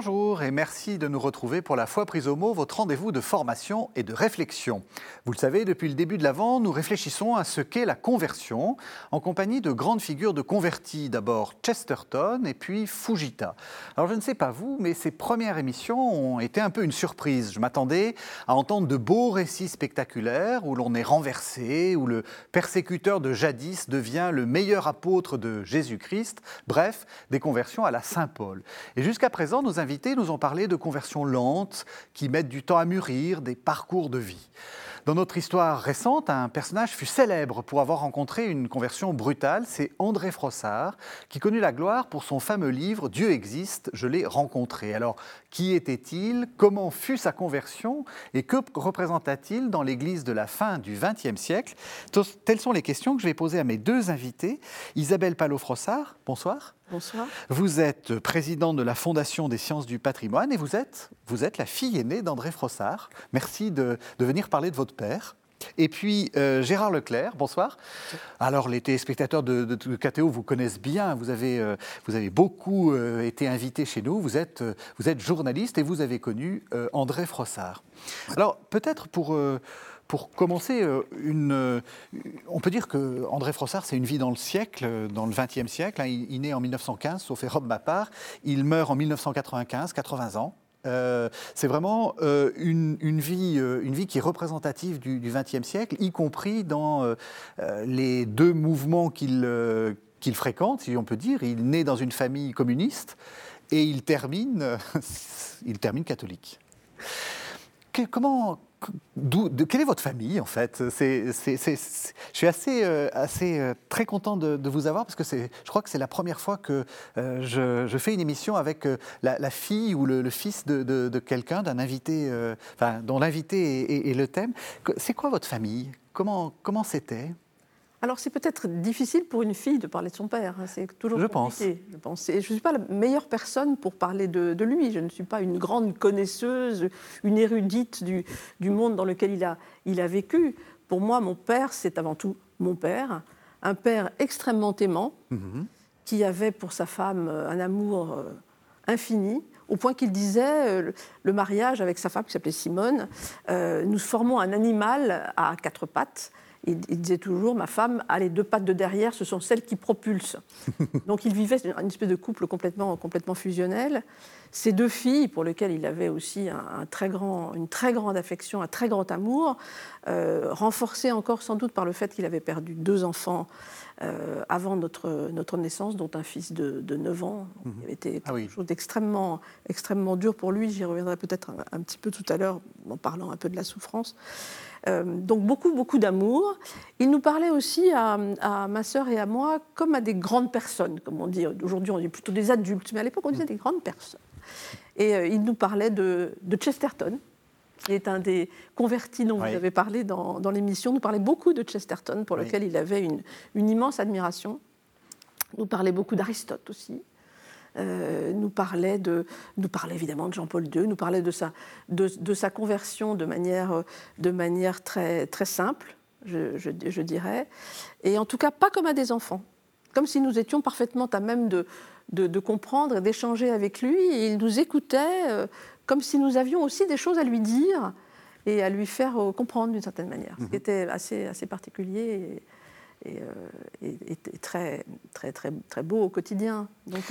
Bonjour et merci de nous retrouver pour la foi prise au mot, votre rendez-vous de formation et de réflexion. Vous le savez, depuis le début de l'Avent, nous réfléchissons à ce qu'est la conversion en compagnie de grandes figures de convertis, d'abord Chesterton et puis Fujita. Alors je ne sais pas vous, mais ces premières émissions ont été un peu une surprise. Je m'attendais à entendre de beaux récits spectaculaires où l'on est renversé, où le persécuteur de jadis devient le meilleur apôtre de Jésus-Christ, bref, des conversions à la Saint-Paul. Et jusqu'à présent, nous nous ont parlé de conversions lentes qui mettent du temps à mûrir, des parcours de vie. Dans notre histoire récente, un personnage fut célèbre pour avoir rencontré une conversion brutale, c'est André Frossard, qui connut la gloire pour son fameux livre Dieu existe, je l'ai rencontré. Alors, qui était-il? Comment fut sa conversion? Et que représenta-t-il dans l'Église de la fin du XXe siècle? Telles sont les questions que je vais poser à mes deux invités. Isabelle Palot-Frossard, bonsoir. Bonsoir. Vous êtes présidente de la Fondation des sciences du patrimoine et vous êtes, vous êtes la fille aînée d'André Frossard. Merci de, venir parler de votre père. Et puis euh, Gérard Leclerc, bonsoir. Alors les téléspectateurs de, de, KTO vous connaissent bien, vous avez, euh, vous avez beaucoup euh, été invité chez nous, vous êtes, vous êtes journaliste et vous avez connu André Frossard. Alors peut-être pour pour commencer, une, on peut dire que André Frossard, c'est une vie dans le siècle, dans le XXe siècle. Hein. Il, il, naît en 1915, sauf erreur de ma part. Il meurt en 1995, 80 ans. C'est vraiment une, vie, une vie qui est représentative du XXe siècle, y compris dans les deux mouvements qu'il qu'il fréquente, si on peut dire. Il naît dans une famille communiste et il termine, il termine catholique. comment, de, quelle est votre famille en fait? Je suis assez, euh, euh, très content de, vous avoir parce que je crois que c'est la première fois que euh, je, fais une émission avec la, fille ou le, fils de, quelqu'un, d'un invité, dont l'invité est, le thème. C'est quoi votre famille? Comment c'était? Alors c'est peut-être difficile pour une fille de parler de son père, hein, c'est toujours je compliqué. Pense. Je pense. je ne suis pas la meilleure personne pour parler de, lui, je ne suis pas une grande connaisseuse, une érudite du, du monde dans lequel il a, il a vécu. Pour moi, mon père, c'est avant tout mon père, un père extrêmement aimant, mhm. qui avait pour sa femme euh, un amour euh, infini, au point qu'il disait euh, le mariage avec sa femme, qui s'appelait Simone, nous formons un animal à quatre pattes il, disait toujours, ma femme a les deux pattes de derrière, ce sont celles qui propulsent. Donc il vivait une espèce de couple complètement, complètement fusionnel. Ces deux filles, pour lesquelles il avait aussi un, très grand, une très grande affection, un très grand amour, euh, renforcé encore sans doute par le fait qu'il avait perdu deux enfants euh, avant notre, notre naissance, dont un fils de, de 9 ans. Mmh. Il était ah quelque chose d'extrêmement extrêmement dur pour lui. J'y reviendrai peut-être un, petit peu tout à l'heure en parlant un peu de la souffrance. Euh, donc beaucoup, beaucoup d'amour. Il nous parlait aussi à, ma sœur et à moi comme à des grandes personnes, comme on dit. Aujourd'hui, on dit plutôt des adultes, mais à l'époque, on disait des grandes personnes. Et euh, il nous parlait de, Chesterton, qui est un des convertis dont vous avez parlé dans, l'émission, nous parlait beaucoup de Chesterton, pour lequel il avait une, une immense admiration. Nous parlait beaucoup d'Aristote aussi. Euh, nous, parlait de, nous parlait évidemment de Jean-Paul II, nous parlait de sa, de, sa conversion de manière, de manière très, très simple, je, je, dirais, et en tout cas pas comme à des enfants, comme si nous étions parfaitement à même de, de, comprendre et d'échanger avec lui, et il nous écoutait euh, comme si nous avions aussi des choses à lui dire et à lui faire euh, comprendre d'une certaine manière, ce qui mhm. était assez, assez particulier. Et, et, très, très, très, très beau au quotidien. Donc,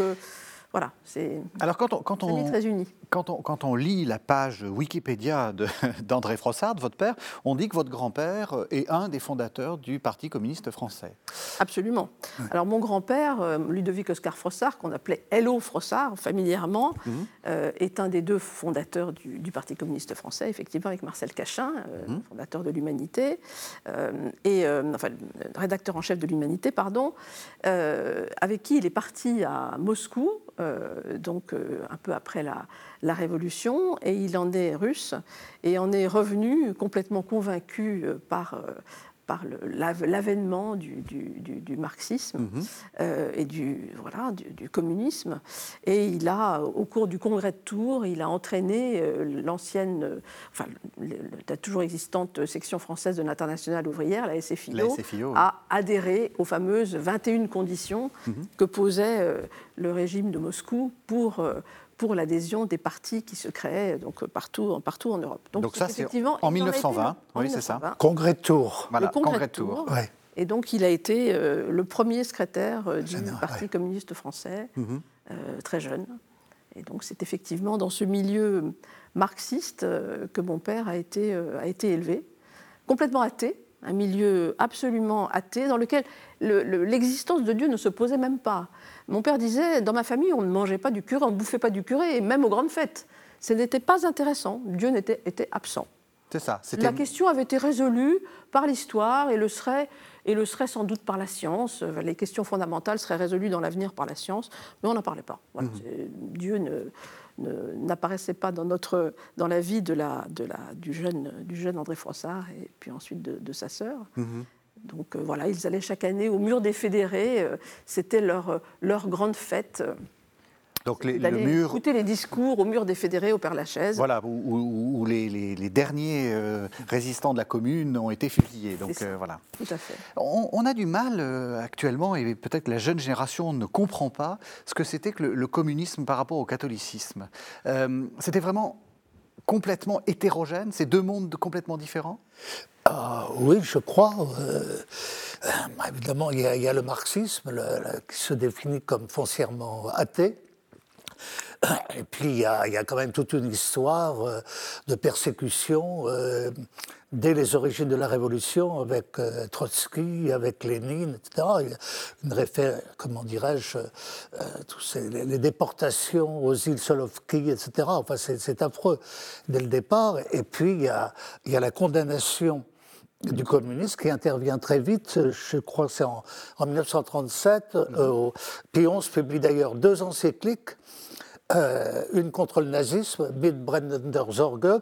voilà, c'est Alors quand on, quand on, très. Quand on, quand on, lit la page Wikipédia d'André Frossard, votre père, on dit que votre grand-père est un des fondateurs du Parti communiste français. Absolument. Alors mon grand-père, euh, Ludovic Oscar Frossard, qu'on appelait Hello Frossard familièrement, mhm. euh, est un des deux fondateurs du, Parti communiste français, effectivement avec Marcel Cachin, euh, mhm. fondateur de l'Humanité, et enfin rédacteur en chef de l'Humanité, pardon, avec qui il est parti à Moscou euh, donc euh, un peu après la, Révolution, et il en est russe, et en est revenu complètement convaincu euh, par, par l'avènement du, du, marxisme mhm. euh, et du, voilà, du, communisme. Et il a, au cours du congrès de Tours, il a entraîné euh, l'ancienne, enfin, la toujours existante section française de l'Internationale ouvrière, la SFIO, à adhérer aux fameuses 21 conditions mhm. que posait euh, le régime de Moscou pour pour l'adhésion des partis qui se créaient donc, partout, partout en Europe. Donc, ça, c'est en 1920, oui, c'est ça. Congrès de Tours. le Congrès, de Tours. Et donc, il a été euh, le premier secrétaire euh, du Parti communiste français, mhm. euh, très jeune. Et donc, c'est effectivement dans ce milieu marxiste que mon père a été, a été élevé, complètement athée, un milieu absolument athée, dans lequel l'existence de Dieu ne se posait même pas. Mon père disait, dans ma famille, on ne mangeait pas du curé, on ne bouffait pas du curé, et même aux grandes fêtes. Ce n'était pas intéressant, Dieu était, était absent. C'est ça. La question avait été résolue par l'histoire et le serait et le serait sans doute par la science. Les questions fondamentales seraient résolues dans l'avenir par la science, mais on n'en parlait pas. Mhm. Dieu n'apparaissait pas dans, notre, dans la vie de la, de la, du, jeune, du jeune André Froissart et puis ensuite de, sa sœur. Mhm. Donc euh, voilà, ils allaient chaque année au mur des fédérés, euh, c'était leur, leur grande fête. Donc les, le mur... écouter les discours au mur des fédérés au Père-Lachaise. Voilà, où, les, derniers euh, résistants de la commune ont été fusillés. Donc euh, voilà. Tout à fait. On, a du mal euh, actuellement, et peut-être la jeune génération ne comprend pas ce que c'était que le, communisme par rapport au catholicisme. c'était vraiment complètement hétérogène, ces deux mondes complètement différents? Ah, oui, je crois. évidemment, il y, a, le marxisme qui se définit comme foncièrement athée, et puis, il y, a, quand même toute une histoire euh, de persécution euh, dès les origines de la Révolution, avec euh, Trotsky, avec Lénine, etc. Une référence, comment dirais-je, tous les, déportations aux îles Solovki, etc. Enfin, c'est affreux dès le départ. Et puis, il y a, la condamnation du communisme qui intervient très vite, je crois que c'est en, 1937. Euh, Pion publie d'ailleurs deux encycliques euh, une contre le nazisme, Mitbrennender Sorge,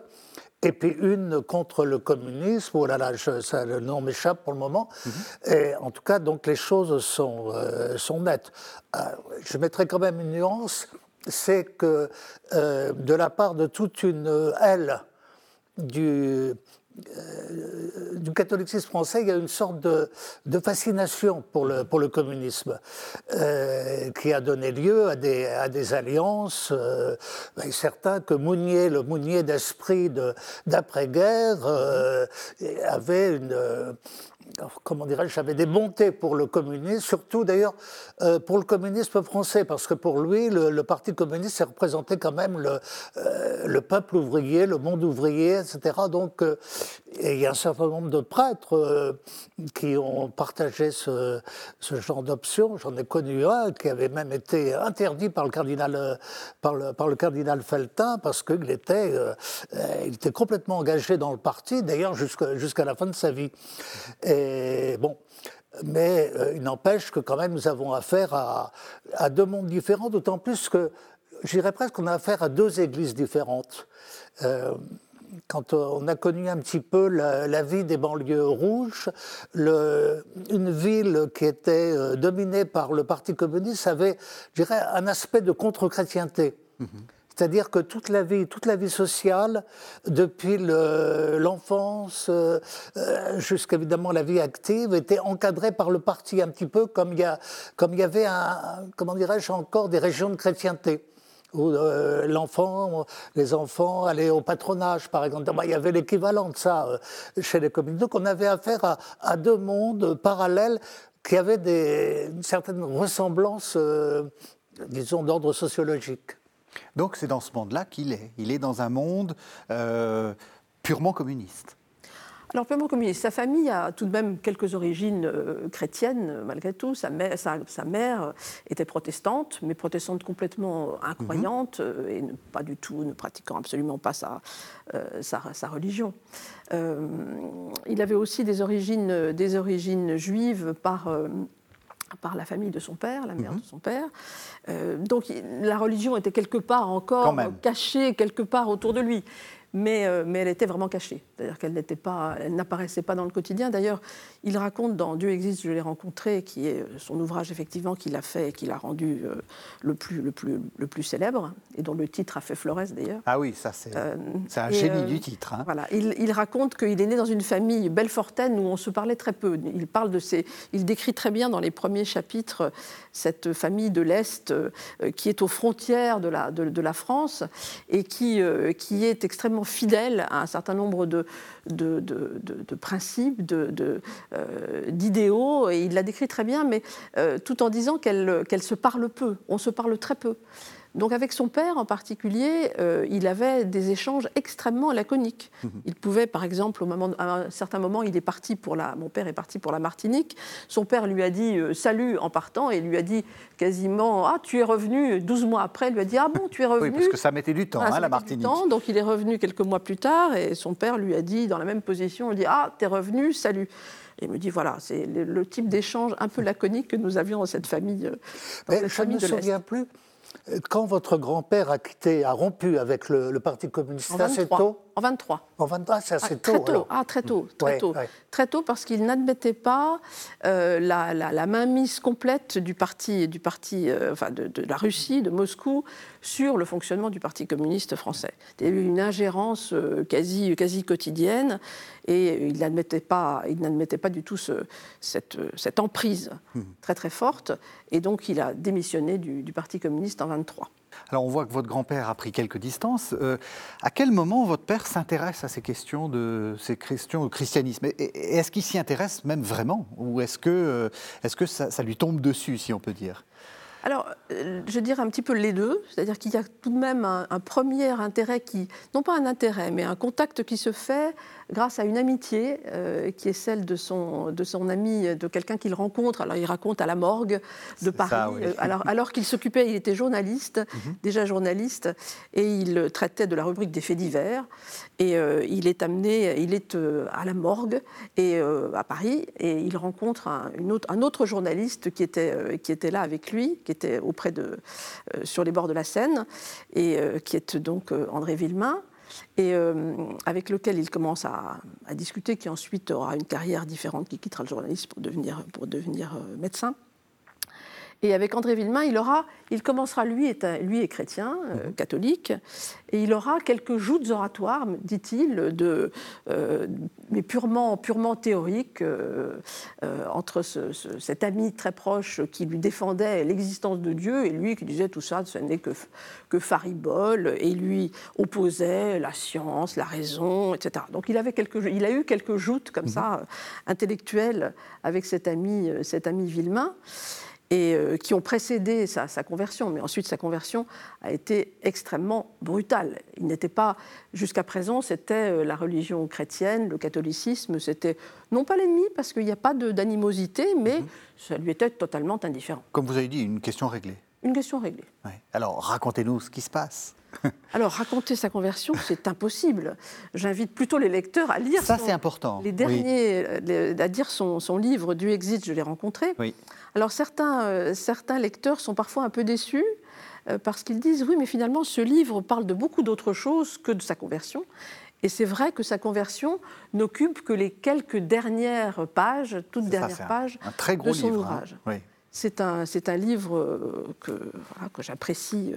et puis une contre le communisme. Oh là là, ça, le nom m'échappe pour le moment. Mhm. Et en tout cas, donc les choses sont, euh, sont nettes. Euh, je mettrai quand même une nuance, c'est que de la part de toute une aile du euh, du catholicisme français, il y a une sorte de, fascination pour le, pour le communisme euh, qui a donné lieu à des, à des alliances. Euh, certains que Mounier, le Mounier d'esprit d'après-guerre, avait une comment dirais-je, j'avais des bontés pour le communisme, surtout d'ailleurs euh, pour le communisme français, parce que pour lui, le, Parti communiste, c'est représenté quand même le, euh, le, peuple ouvrier, le monde ouvrier, etc. Donc, euh, il y a un certain nombre de prêtres qui ont partagé ce, genre d'option. J'en ai connu un qui avait même été interdit par le cardinal, par le, cardinal Feltin, parce qu'il était, il était complètement engagé dans le parti, d'ailleurs jusqu'à la fin de sa vie. Bon, mais euh, il n'empêche que quand même nous avons affaire à, deux mondes différents, d'autant plus que j'irais presque qu'on a affaire à deux églises différentes. Euh, quand on a connu un petit peu la, vie des banlieues rouges, une ville qui était euh, dominée par le Parti communiste avait, je dirais, un aspect de contre-chrétienté. Mm-hmm. C'est-à-dire que toute la vie, toute la vie sociale, depuis l'enfance euh, euh, jusqu'à évidemment la vie active, était encadrée par le parti un petit peu comme il y, avait, un, comment dirais-je, encore des régions de chrétienté où euh, l'enfant, les enfants allaient au patronage, par exemple. il y avait l'équivalent de ça chez les communes. Donc on avait affaire à, deux mondes parallèles qui avaient une certaine ressemblance, disons, d'ordre sociologique. Donc c'est dans ce monde-là qu'il est. Il est dans un monde euh, purement communiste. Alors, purement communiste. Sa famille a tout de même quelques origines euh, chrétiennes, malgré tout. Sa mère, sa, mère, était protestante, mais protestante complètement incroyante mhm. et pas du tout, ne pratiquant absolument pas sa, euh, sa, religion. il avait aussi des origines, des origines juives par par la famille de son père, la mère mhm. de son père. Euh, donc la religion était quelque part encore cachée, quelque part autour de lui. Mais, euh, mais elle était vraiment cachée. C'est-à-dire qu'elle n'était pas, elle n'apparaissait pas dans le quotidien. D'ailleurs, il raconte dans Dieu existe, je l'ai rencontré, qui est son ouvrage effectivement qu'il a fait et qu'il a rendu euh, le, plus, le, plus, le plus célèbre, et dont le titre a fait Flores d'ailleurs. Ah oui, ça c'est euh, un génie du titre. Hein. Voilà, il, il raconte qu'il est né dans une famille belfortaine où on se parlait très peu. Il parle de ses, il décrit très bien dans les premiers chapitres cette famille de l'Est qui est aux frontières de la, de, de la France et qui, qui est extrêmement fidèle à un certain nombre de, principes, euh, d'idéaux, et il l'a décrit très bien, mais euh, tout en disant qu'elle se parle peu, on se parle très peu. Donc avec son père en particulier, euh, il avait des échanges extrêmement laconiques. Mhm. Il pouvait, par exemple, au moment, à un certain moment, il est parti pour la, mon père est parti pour la Martinique. Son père lui a dit euh, salut en partant et lui a dit quasiment ah tu es revenu. 12 mois après, il lui a dit ah bon tu es revenu. Oui, parce que ça mettait du temps, ah, hein, la Martinique. Du temps, donc il est revenu quelques mois plus tard et son père lui a dit dans la même position, il dit ah tu es revenu, salut. Et il me dit voilà, c'est le, type d'échange un peu laconique que nous avions dans cette famille. Euh, cette famille je ne me souviens plus quand votre grand-père a quitté, a rompu avec le, Parti communiste, assez tôt En 23. En 23, c'est assez ah, tôt. Très tôt, ah, très tôt, très tôt. Très tôt parce qu'il n'admettait pas euh, la, la, mainmise complète du parti, du parti euh, enfin de, la Russie, de Moscou, sur le fonctionnement du Parti communiste français. Il y a eu une ingérence euh, quasi, quasi quotidienne et il n'admettait pas, il n'admettait pas du tout cette, cette, emprise hmm. très très forte. Et donc il a démissionné du, du Parti communiste en 23. Alors on voit que votre grand-père a pris quelques distances. Euh, à quel moment votre père s'intéresse à ces questions de ces questions au christianisme? Est-ce qu'il s'y intéresse même vraiment? Ou est-ce que, euh, est que ça, lui tombe dessus, si on peut dire? Alors, euh, je dirais un petit peu les deux, c'est-à-dire qu'il y a tout de même un, premier intérêt qui, non pas un intérêt, mais un contact qui se fait grâce à une amitié euh, qui est celle de son, de son ami, de quelqu'un qu'il rencontre. Alors il raconte à la morgue de Paris. Euh, alors, alors qu'il s'occupait, il était journaliste, mhm. déjà journaliste, et il traitait de la rubrique des faits divers. Et euh, il est amené, il est à la morgue et à Paris, et il rencontre un, une autre, un autre journaliste qui était, qui était là avec lui, qui était auprès de, sur les bords de la Seine, et qui est donc André Villemain et euh, avec lequel il commence à, discuter, qui ensuite aura une carrière différente, qui quittera le journalisme pour devenir, pour devenir euh, médecin. Et avec André Villemain, il, aura, il commencera, lui est, lui est chrétien, euh, mhm. catholique, et il aura quelques joutes oratoires, dit-il, de, euh, mais purement, purement théoriques, euh, entre cet ami très proche qui lui défendait l'existence de Dieu et lui qui disait tout ça, ce n'est que, que faribole, et lui opposait la science, la raison, etc. Donc il, avait quelques, il a eu quelques joutes comme mhm. ça, intellectuelles, avec cet ami, cet ami Villemain et euh, qui ont précédé sa, conversion. Mais ensuite, sa conversion a été extrêmement brutale. Il n'était pas, jusqu'à présent, c'était euh, la religion chrétienne, le catholicisme, c'était non pas l'ennemi, parce qu'il n'y a pas d'animosité, mais mhm. ça lui était totalement indifférent. Comme vous avez dit, une question réglée. Une question réglée. Alors, racontez-nous ce qui se passe. Alors, raconter sa conversion, c'est impossible. J'invite plutôt les lecteurs à lire. Ça, c'est important. Les derniers, à dire son, son livre Du exit, je l'ai rencontré. Oui. Alors certains, euh, certains lecteurs sont parfois un peu déçus euh, parce qu'ils disent oui, mais finalement ce livre parle de beaucoup d'autres choses que de sa conversion. Et c'est vrai que sa conversion n'occupe que les quelques dernières pages, toutes dernières pages un, très gros de son livre, hein. ouvrage. Oui. C'est un, c'est un livre euh, que, que j'apprécie.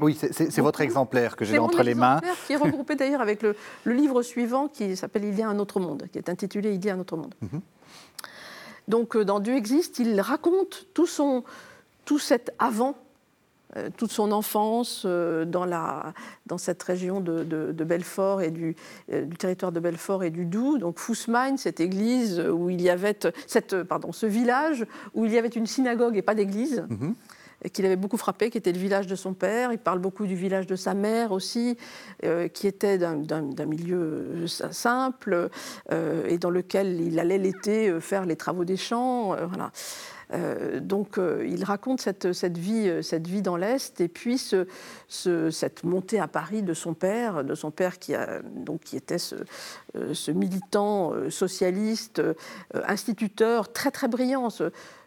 Oui, c'est votre exemplaire que j'ai entre les mains. Qui est regroupé d'ailleurs avec le, le, livre suivant qui s'appelle Il y a un autre monde, qui est intitulé Il y a un autre monde. Mhm. Donc euh, dans Dieu existe, il raconte tout, son, tout cet avant, euh, toute son enfance euh, dans, la, dans cette région de, Belfort et du, du, territoire de Belfort et du Doubs. Donc Fussmain, cette église où il y avait, cette, pardon, ce village où il y avait une synagogue et pas d'église. Mhm qu'il avait beaucoup frappé, qui était le village de son père. Il parle beaucoup du village de sa mère aussi, euh, qui était d'un milieu euh, simple euh, et dans lequel il allait l'été faire les travaux des champs. voilà. Donc il raconte cette, cette, vie, dans l'Est et puis ce, cette montée à Paris de son père, de son père qui, qui était ce militant socialiste, instituteur très très brillant.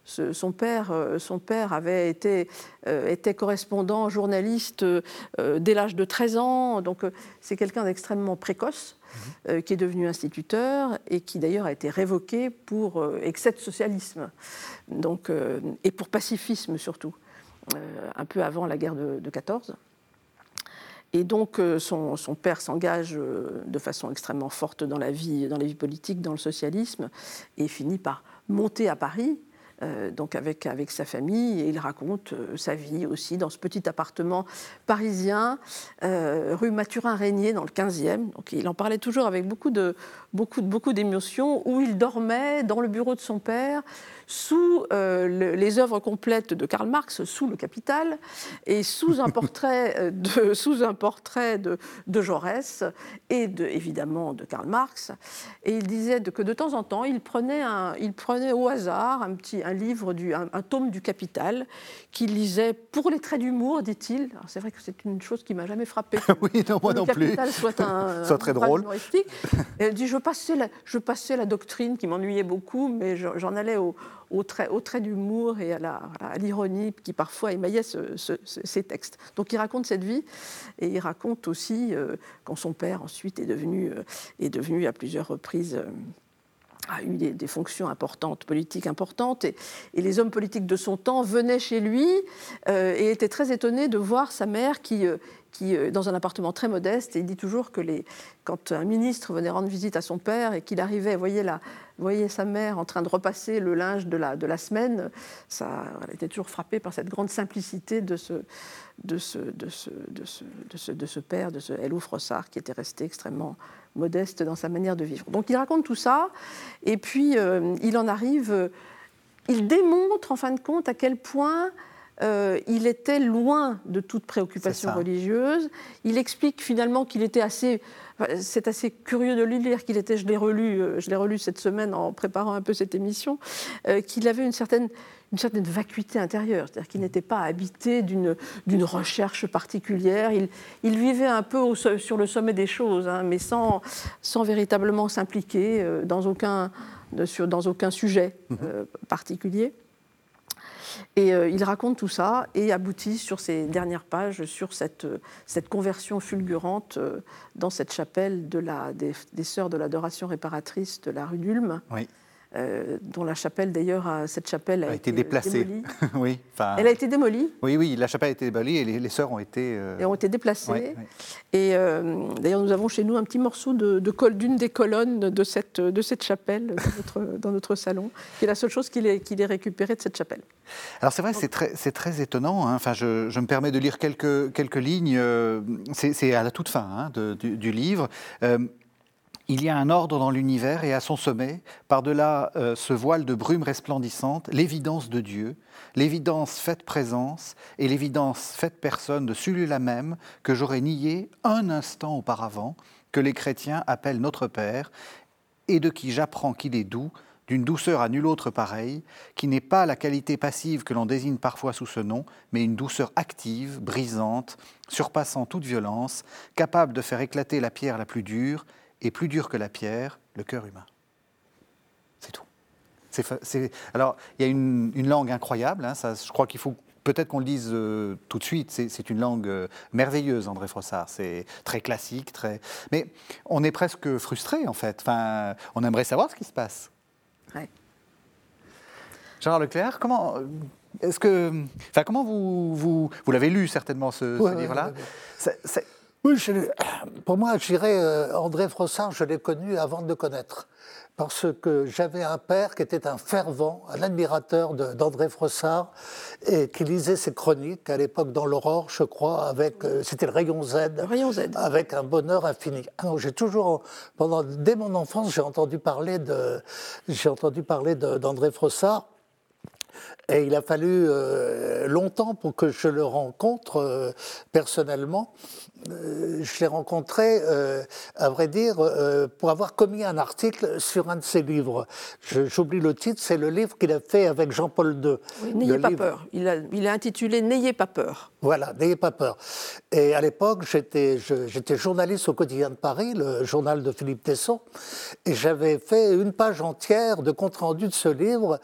Son, père, son père avait été, était correspondant, journaliste dès l'âge de 13 ans, donc c'est quelqu'un d'extrêmement précoce. Euh, qui est devenu instituteur et qui d'ailleurs a été révoqué pour euh, excès de socialisme donc, euh, et pour pacifisme surtout, un peu avant la guerre de, 14. Et donc son, son père s'engage de façon extrêmement forte dans la vie, dans la vie politique, dans le socialisme, et finit par monter à Paris euh, donc avec, sa famille, il raconte euh, sa vie aussi dans ce petit appartement parisien, euh, rue Mathurin-Régnier, dans le 15e. Donc il en parlait toujours avec beaucoup de, beaucoup, où il dormait dans le bureau de son père, sous les œuvres complètes de Karl Marx, sous le Capital, et sous un portrait de, sous un portrait de, de Jaurès, et de, évidemment de Karl Marx. Et il disait que de temps en temps, il prenait, un, il prenait au hasard un petit un livre, du, un, tome du Capital, qu'il lisait pour les traits d'humour, dit-il. C'est vrai que c'est une chose qui m'a jamais frappé. oui, non, moi non plus. soit un, soit très drôle. Et elle dit je passais la, je passais la doctrine qui m'ennuyait beaucoup, mais j'en allais au, au trait, au trait d'humour et à l'ironie qui parfois émaillait ces textes. Donc il raconte cette vie et il raconte aussi euh, quand son père ensuite est devenu, euh, est devenu à plusieurs reprises. Euh, a eu des, fonctions importantes, politiques importantes, et, les hommes politiques de son temps venaient chez lui et étaient très étonnés de voir sa mère qui, euh, dans un appartement très modeste, et il dit toujours que quand un ministre venait rendre visite à son père et qu'il arrivait, la, voyait sa mère en train de repasser le linge de la, semaine, ça, elle était toujours frappée par cette grande simplicité de ce, père, de ce Elouf Rossard, qui était resté extrêmement modeste dans sa manière de vivre. Donc il raconte tout ça, et puis euh, il en arrive, euh, il démontre en fin de compte à quel point euh, il était loin de toute préoccupation religieuse. Il explique finalement qu'il était assez c'est assez curieux de lui lire qu'il était, je l'ai relu, je l'ai relu cette semaine en préparant un peu cette émission, qu'il avait une certaine une certaine vacuité intérieure, c'est-à-dire qu'il n'était pas habité d'une recherche particulière. Il, il, vivait un peu au, sur le sommet des choses, hein, mais sans, sans véritablement s'impliquer euh, dans, aucun, dans aucun sujet mhm. euh, particulier. Et euh, il raconte tout ça et aboutit sur ses dernières pages sur cette, cette conversion fulgurante dans cette chapelle des, Sœurs de l'adoration réparatrice de la rue d'Ulm. Euh, dont la chapelle d'ailleurs, cette chapelle a, été, déplacée. oui, Elle a été démolie. Oui, oui, la chapelle a été démolie et les, sœurs ont été. Euh, et ont été déplacées. Et euh, d'ailleurs, nous avons chez nous un petit morceau de, d'une des colonnes de cette, de cette chapelle dans notre, dans notre salon, qui est la seule chose qu'il ait, qu'il ait récupérée de cette chapelle. Alors c'est vrai, c'est très, c'est très étonnant. Hein. Enfin, je, je, me permets de lire quelques, quelques lignes. C'est, à la toute fin hein, du, du, livre. Il y a un ordre dans l'univers et à son sommet, par-delà euh, ce voile de brume resplendissante, l'évidence de Dieu, l'évidence faite présence et l'évidence faite personne de celui-là même que j'aurais nié un instant auparavant, que les chrétiens appellent notre Père, et de qui j'apprends qu'il est doux, d'une douceur à nulle autre pareille, qui n'est pas la qualité passive que l'on désigne parfois sous ce nom, mais une douceur active, brisante, surpassant toute violence, capable de faire éclater la pierre la plus dure et plus dur que la pierre, le cœur humain. C'est tout. alors, il y a une, langue incroyable, hein, ça, je crois qu'il faut peut-être qu'on le dise euh, tout de suite, c'est une langue euh, merveilleuse, André Frossard. C'est très classique, très. Mais on est presque frustré, en fait. Enfin, on aimerait savoir ce qui se passe. Ouais. Gérard Leclerc, comment. Est-ce que. Enfin, comment vous. Vous, vous l'avez lu certainement, ce, ce livre-là? Oui, pour moi, je dirais, euh, André Frossard, je l'ai connu avant de le connaître. Parce que j'avais un père qui était un fervent, un admirateur d'André Frossard, et qui lisait ses chroniques à l'époque dans l'Aurore, je crois, avec, euh, c'était le Rayon Z, Rayon Z, avec un bonheur infini. Ah j'ai toujours, pendant, dès mon enfance, j'ai entendu parler de, j'ai entendu parler d'André Frossard. Et il a fallu euh, longtemps pour que je le rencontre euh, personnellement. Euh, je l'ai rencontré, à vrai dire, pour avoir commis un article sur un de ses livres. J'oublie le titre, c'est le livre qu'il a fait avec Jean-Paul II. N'ayez pas peur. Il a, il a intitulé N'ayez pas peur. Voilà, N'ayez pas peur. Et à l'époque, j'étais journaliste au quotidien de Paris, le journal de Philippe Tesson, et j'avais fait une page entière de compte-rendu de ce livre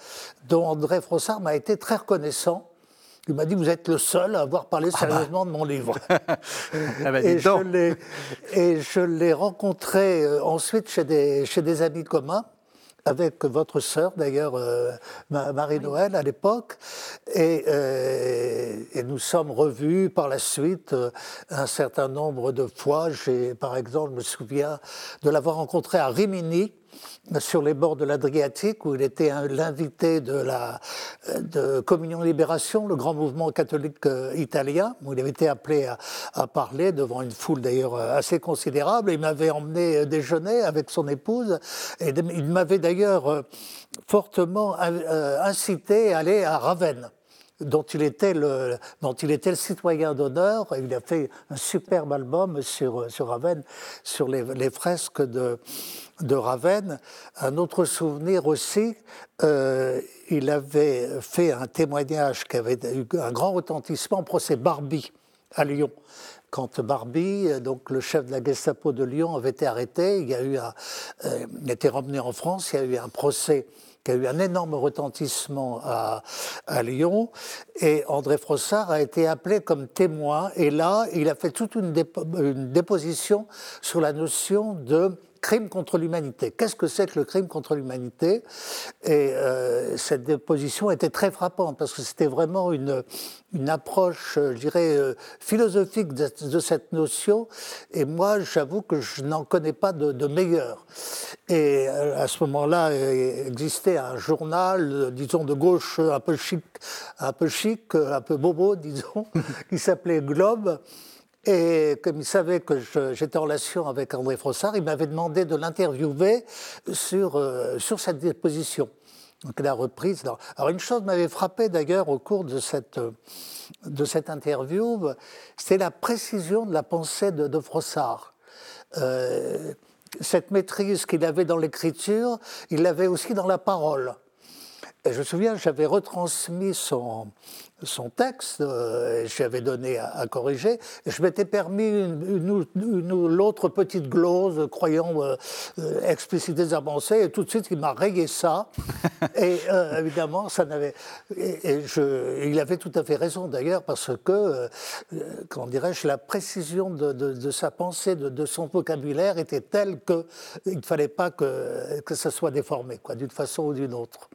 dont André Frossard m'a été très reconnaissant. Il m'a dit Vous êtes le seul à avoir parlé ah bah. sérieusement de mon livre. Ah bah, et, je l'ai rencontré euh, ensuite chez des, chez des amis communs avec votre sœur d'ailleurs, euh, Marie-Noël à l'époque, euh, et, nous sommes revus par la suite un certain nombre de fois. J'ai, par exemple, je me souviens de l'avoir rencontré à Rimini, sur les bords de l'Adriatique, où il était l'invité de la de Communion Libération, le grand mouvement catholique euh, italien, où il avait été appelé à, parler devant une foule d'ailleurs euh, assez considérable. Il m'avait emmené euh, déjeuner avec son épouse, et il m'avait d'ailleurs fortement incité à aller à Ravenne dont il était le, dont il était citoyen d'honneur. Il a fait un superbe album sur, sur Ravenne, sur les fresques de, de Ravenne. Un autre souvenir aussi, euh, il avait fait un témoignage qui avait eu un grand retentissement au procès Barbie à Lyon quand Barbie, donc le chef de la Gestapo de Lyon, avait été arrêté, il, y a eu un, euh, ramené en France, il y a eu un procès qui a eu un énorme retentissement à, Lyon. Et André Frossard a été appelé comme témoin. Et là, il a fait toute une déposition sur la notion de crime contre l'humanité. Qu'est-ce que c'est que le crime contre l'humanité? Et euh, cette déposition était très frappante parce que c'était vraiment une, une approche, je dirais, euh, philosophique de, cette notion. Et moi, j'avoue que je n'en connais pas de, de meilleur. Et euh, à ce moment-là, existait un journal, disons, de gauche un peu chic, un peu chic, un peu bobo, disons, qui s'appelait Globe et comme il savait que j'étais en relation avec André Frossard, il m'avait demandé de l'interviewer sur, euh, sur cette déposition. Donc la reprise. Alors une chose m'avait frappé d'ailleurs au cours de cette, de cette interview, c'est la précision de la pensée de, de Frossard. Euh, cette maîtrise qu'il avait dans l'écriture, il l'avait aussi dans la parole. Et je me souviens, j'avais retransmis son, son texte, euh, je lui avais donné à, corriger, et je m'étais permis une, une, l'autre petite glose, croyant euh, euh, expliciter des avancées, et tout de suite il m'a rayé ça. et évidemment, ça n'avait. Et, je, il avait tout à fait raison d'ailleurs, parce que, comment dirais-je, la précision de, de, sa pensée, de, de, son vocabulaire était telle qu'il ne fallait pas que, que ça soit déformé, quoi, d'une façon ou d'une autre.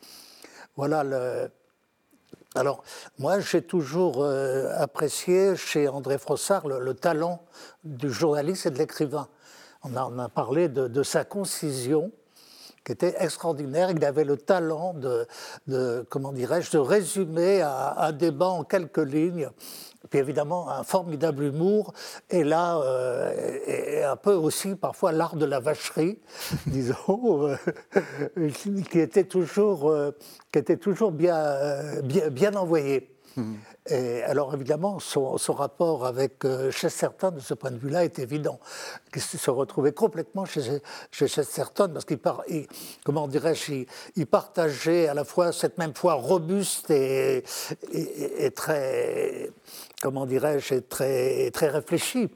Voilà le alors, moi, j'ai toujours euh, apprécié chez André Frossard le, talent du journaliste et de l'écrivain. On, a, parlé de, sa concision, qui était extraordinaire. Il avait le talent de, comment dirais-je, de résumer un, débat en quelques lignes puis évidemment un formidable humour, et là, euh, un peu aussi parfois l'art de la vacherie, disons, euh, qui était toujours, euh, qui était toujours bien, bien, envoyé. Mmh. Alors évidemment, son, rapport avec euh, Chesterton, de ce point de vue-là, est évident. Qu'il se retrouvait complètement chez, chez Chesterton, parce qu'il, comment dirais-je, il, partageait à la fois cette même foi robuste et, et, et très, comment dirais-je, très, très réfléchie.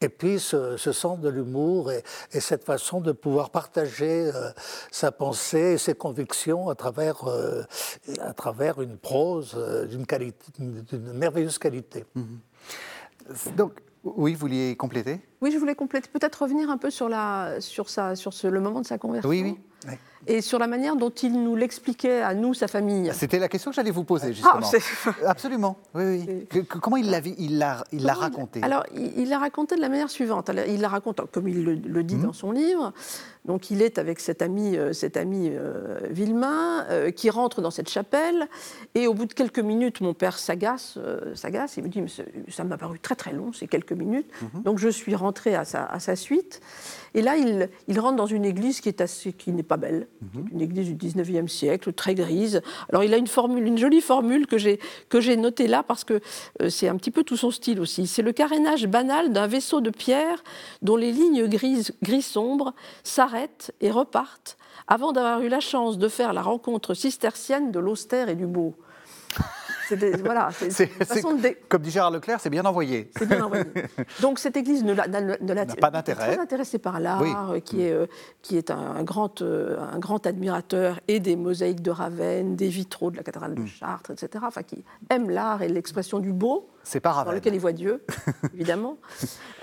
Et puis ce, sens de l'humour et, cette façon de pouvoir partager euh, sa pensée et ses convictions à travers, euh, à travers une prose euh, d'une d'une merveilleuse qualité. Mhm. Donc, oui, vous vouliez compléter? Oui, je voulais compléter. Peut-être revenir un peu sur, la, sur, sa, sur ce, le moment de sa conversion. Oui, oui et sur la manière dont il nous l'expliquait à nous, sa famille. C'était la question que j'allais vous poser, ah, justement. Absolument, oui, oui. comment il l'a il l'a, il l'a raconté Alors, il l'a raconté de la manière suivante. Il la raconte, comme il le, dit mhm. dans son livre. Donc, il est avec cet ami, euh, cet ami euh, Villemain, euh, qui rentre dans cette chapelle. Et au bout de quelques minutes, mon père s'agace. s'agace il me dit Ça m'a paru très, très long, ces quelques minutes. Mhm. Donc, je suis rentré à sa, à sa suite. Et là, il, il rentre dans une église qui est assez, qui n'est pas belle, mhm. une église du 19e siècle, très grise. Alors il a une formule, une jolie formule que j'ai que j'ai notée là parce que euh, c'est un petit peu tout son style aussi. C'est le carénage banal d'un vaisseau de pierre dont les lignes grises, gris sombre s'arrêtent et repartent avant d'avoir eu la chance de faire la rencontre cistercienne de l'austère et du beau. Voilà, c'est Comme dit Gérard Leclerc, c'est bien envoyé. C'est bien envoyé. Donc cette église ne l'a pas d'intérêt. Très intéressé par l'art, qui est, euh, qui est un, grand, euh, un grand admirateur et des mosaïques de Ravenne, des vitraux de la cathédrale de hmm. Chartres, etc. Enfin, qui aime l'art et l'expression du beau. C'est pas Dans lequel il voit Dieu, évidemment.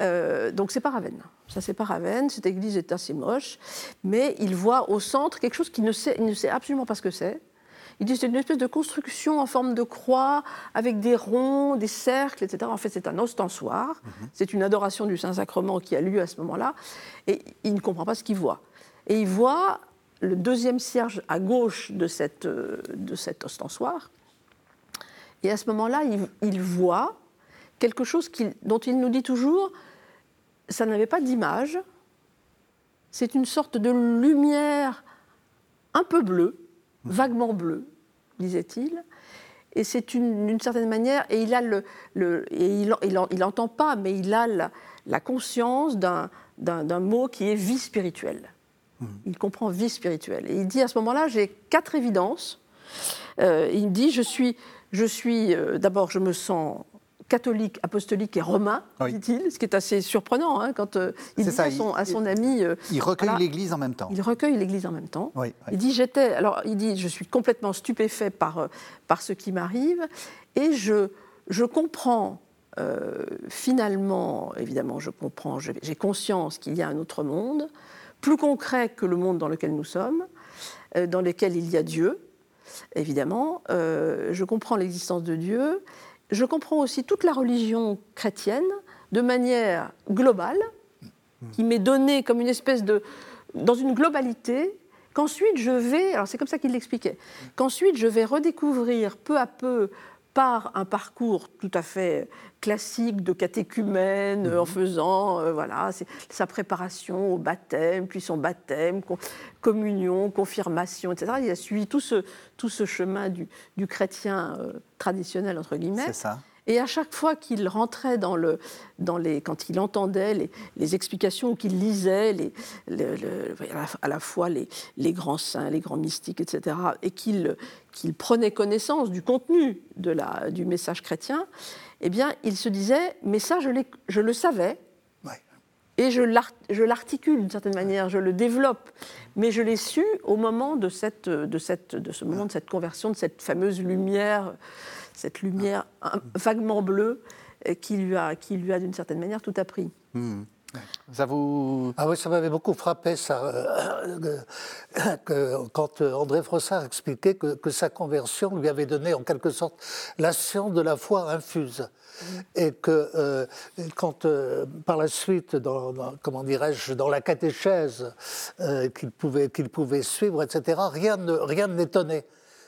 Euh, donc c'est pas Ravenne. Ça, c'est pas Ravenne. Cette église est assez moche. Mais il voit au centre quelque chose qu'il ne sait, il ne sait absolument pas ce que c'est. Il dit c'est une espèce de construction en forme de croix, avec des ronds, des cercles, etc. En fait, c'est un ostensoir. Mhm. C'est une adoration du Saint-Sacrement qui a lieu à ce moment-là. Et il ne comprend pas ce qu'il voit. Et il voit le deuxième cierge à gauche de, cette, de cet ostensoir. Et à ce moment-là, il, voit quelque chose dont il nous dit toujours, ça n'avait pas d'image, c'est une sorte de lumière un peu bleue, vaguement bleu, disait-il. Et c'est d'une certaine manière, et il a le, et il, il, entend pas, mais il a la, conscience d'un mot qui est vie spirituelle. Hmm. Il comprend vie spirituelle. Et il dit à ce moment-là, j'ai quatre évidences. Euh, il dit, je suis, je suis euh, d'abord, je me sens catholique, apostolique et romain, dit-il, ce qui est assez surprenant hein, quand euh, il dit à, son, à son, ami. Euh, il recueille l'Église en même temps. Il recueille l'Église en même temps. Il dit j'étais, alors il dit je suis complètement stupéfait par euh, par ce qui m'arrive et je je comprends finalement, évidemment, je comprends, j'ai conscience qu'il y a un autre monde, plus concret que le monde dans lequel nous sommes, dans lequel il y a Dieu, évidemment. je comprends l'existence de Dieu je comprends aussi toute la religion chrétienne de manière globale, qui m'est donnée comme une espèce de. dans une globalité, qu'ensuite je vais. Alors c'est comme ça qu'il l'expliquait. Qu'ensuite je vais redécouvrir peu à peu par un parcours tout à fait classique de catéchumène en mhm. faisant euh, voilà sa préparation au baptême, puis son baptême, communion, confirmation, etc. Il a suivi tout ce, tout ce chemin du, du chrétien euh, traditionnel entre guillemets. C'est ça. Et à chaque fois qu'il rentrait dans le, dans les, quand il entendait les, les explications ou qu'il lisait les, à la fois les, les, grands saints, les grands mystiques, etc., et qu'il qu'il prenait connaissance du contenu de la, du message chrétien, eh bien, il se disait, mais ça, je, je le savais, et je l'articule d'une certaine manière, je le développe, mais je l'ai su au moment de, cette, de, cette, de ce moment de cette conversion, de cette fameuse lumière cette lumière vaguement bleue euh, qui lui a, qui lui a d'une certaine manière tout appris. Hmm. Ça vous... Ah oui, ça m'avait beaucoup frappé ça, euh, que, quand euh, André Frossard expliquait que, que, sa conversion lui avait donné en quelque sorte la science de la foi infuse. Hmm. Et que quand par la suite, dans, comment dirais-je, dans la catéchèse qu'il pouvait, qu'il pouvait suivre, etc., rien ne, rien ne l'étonnait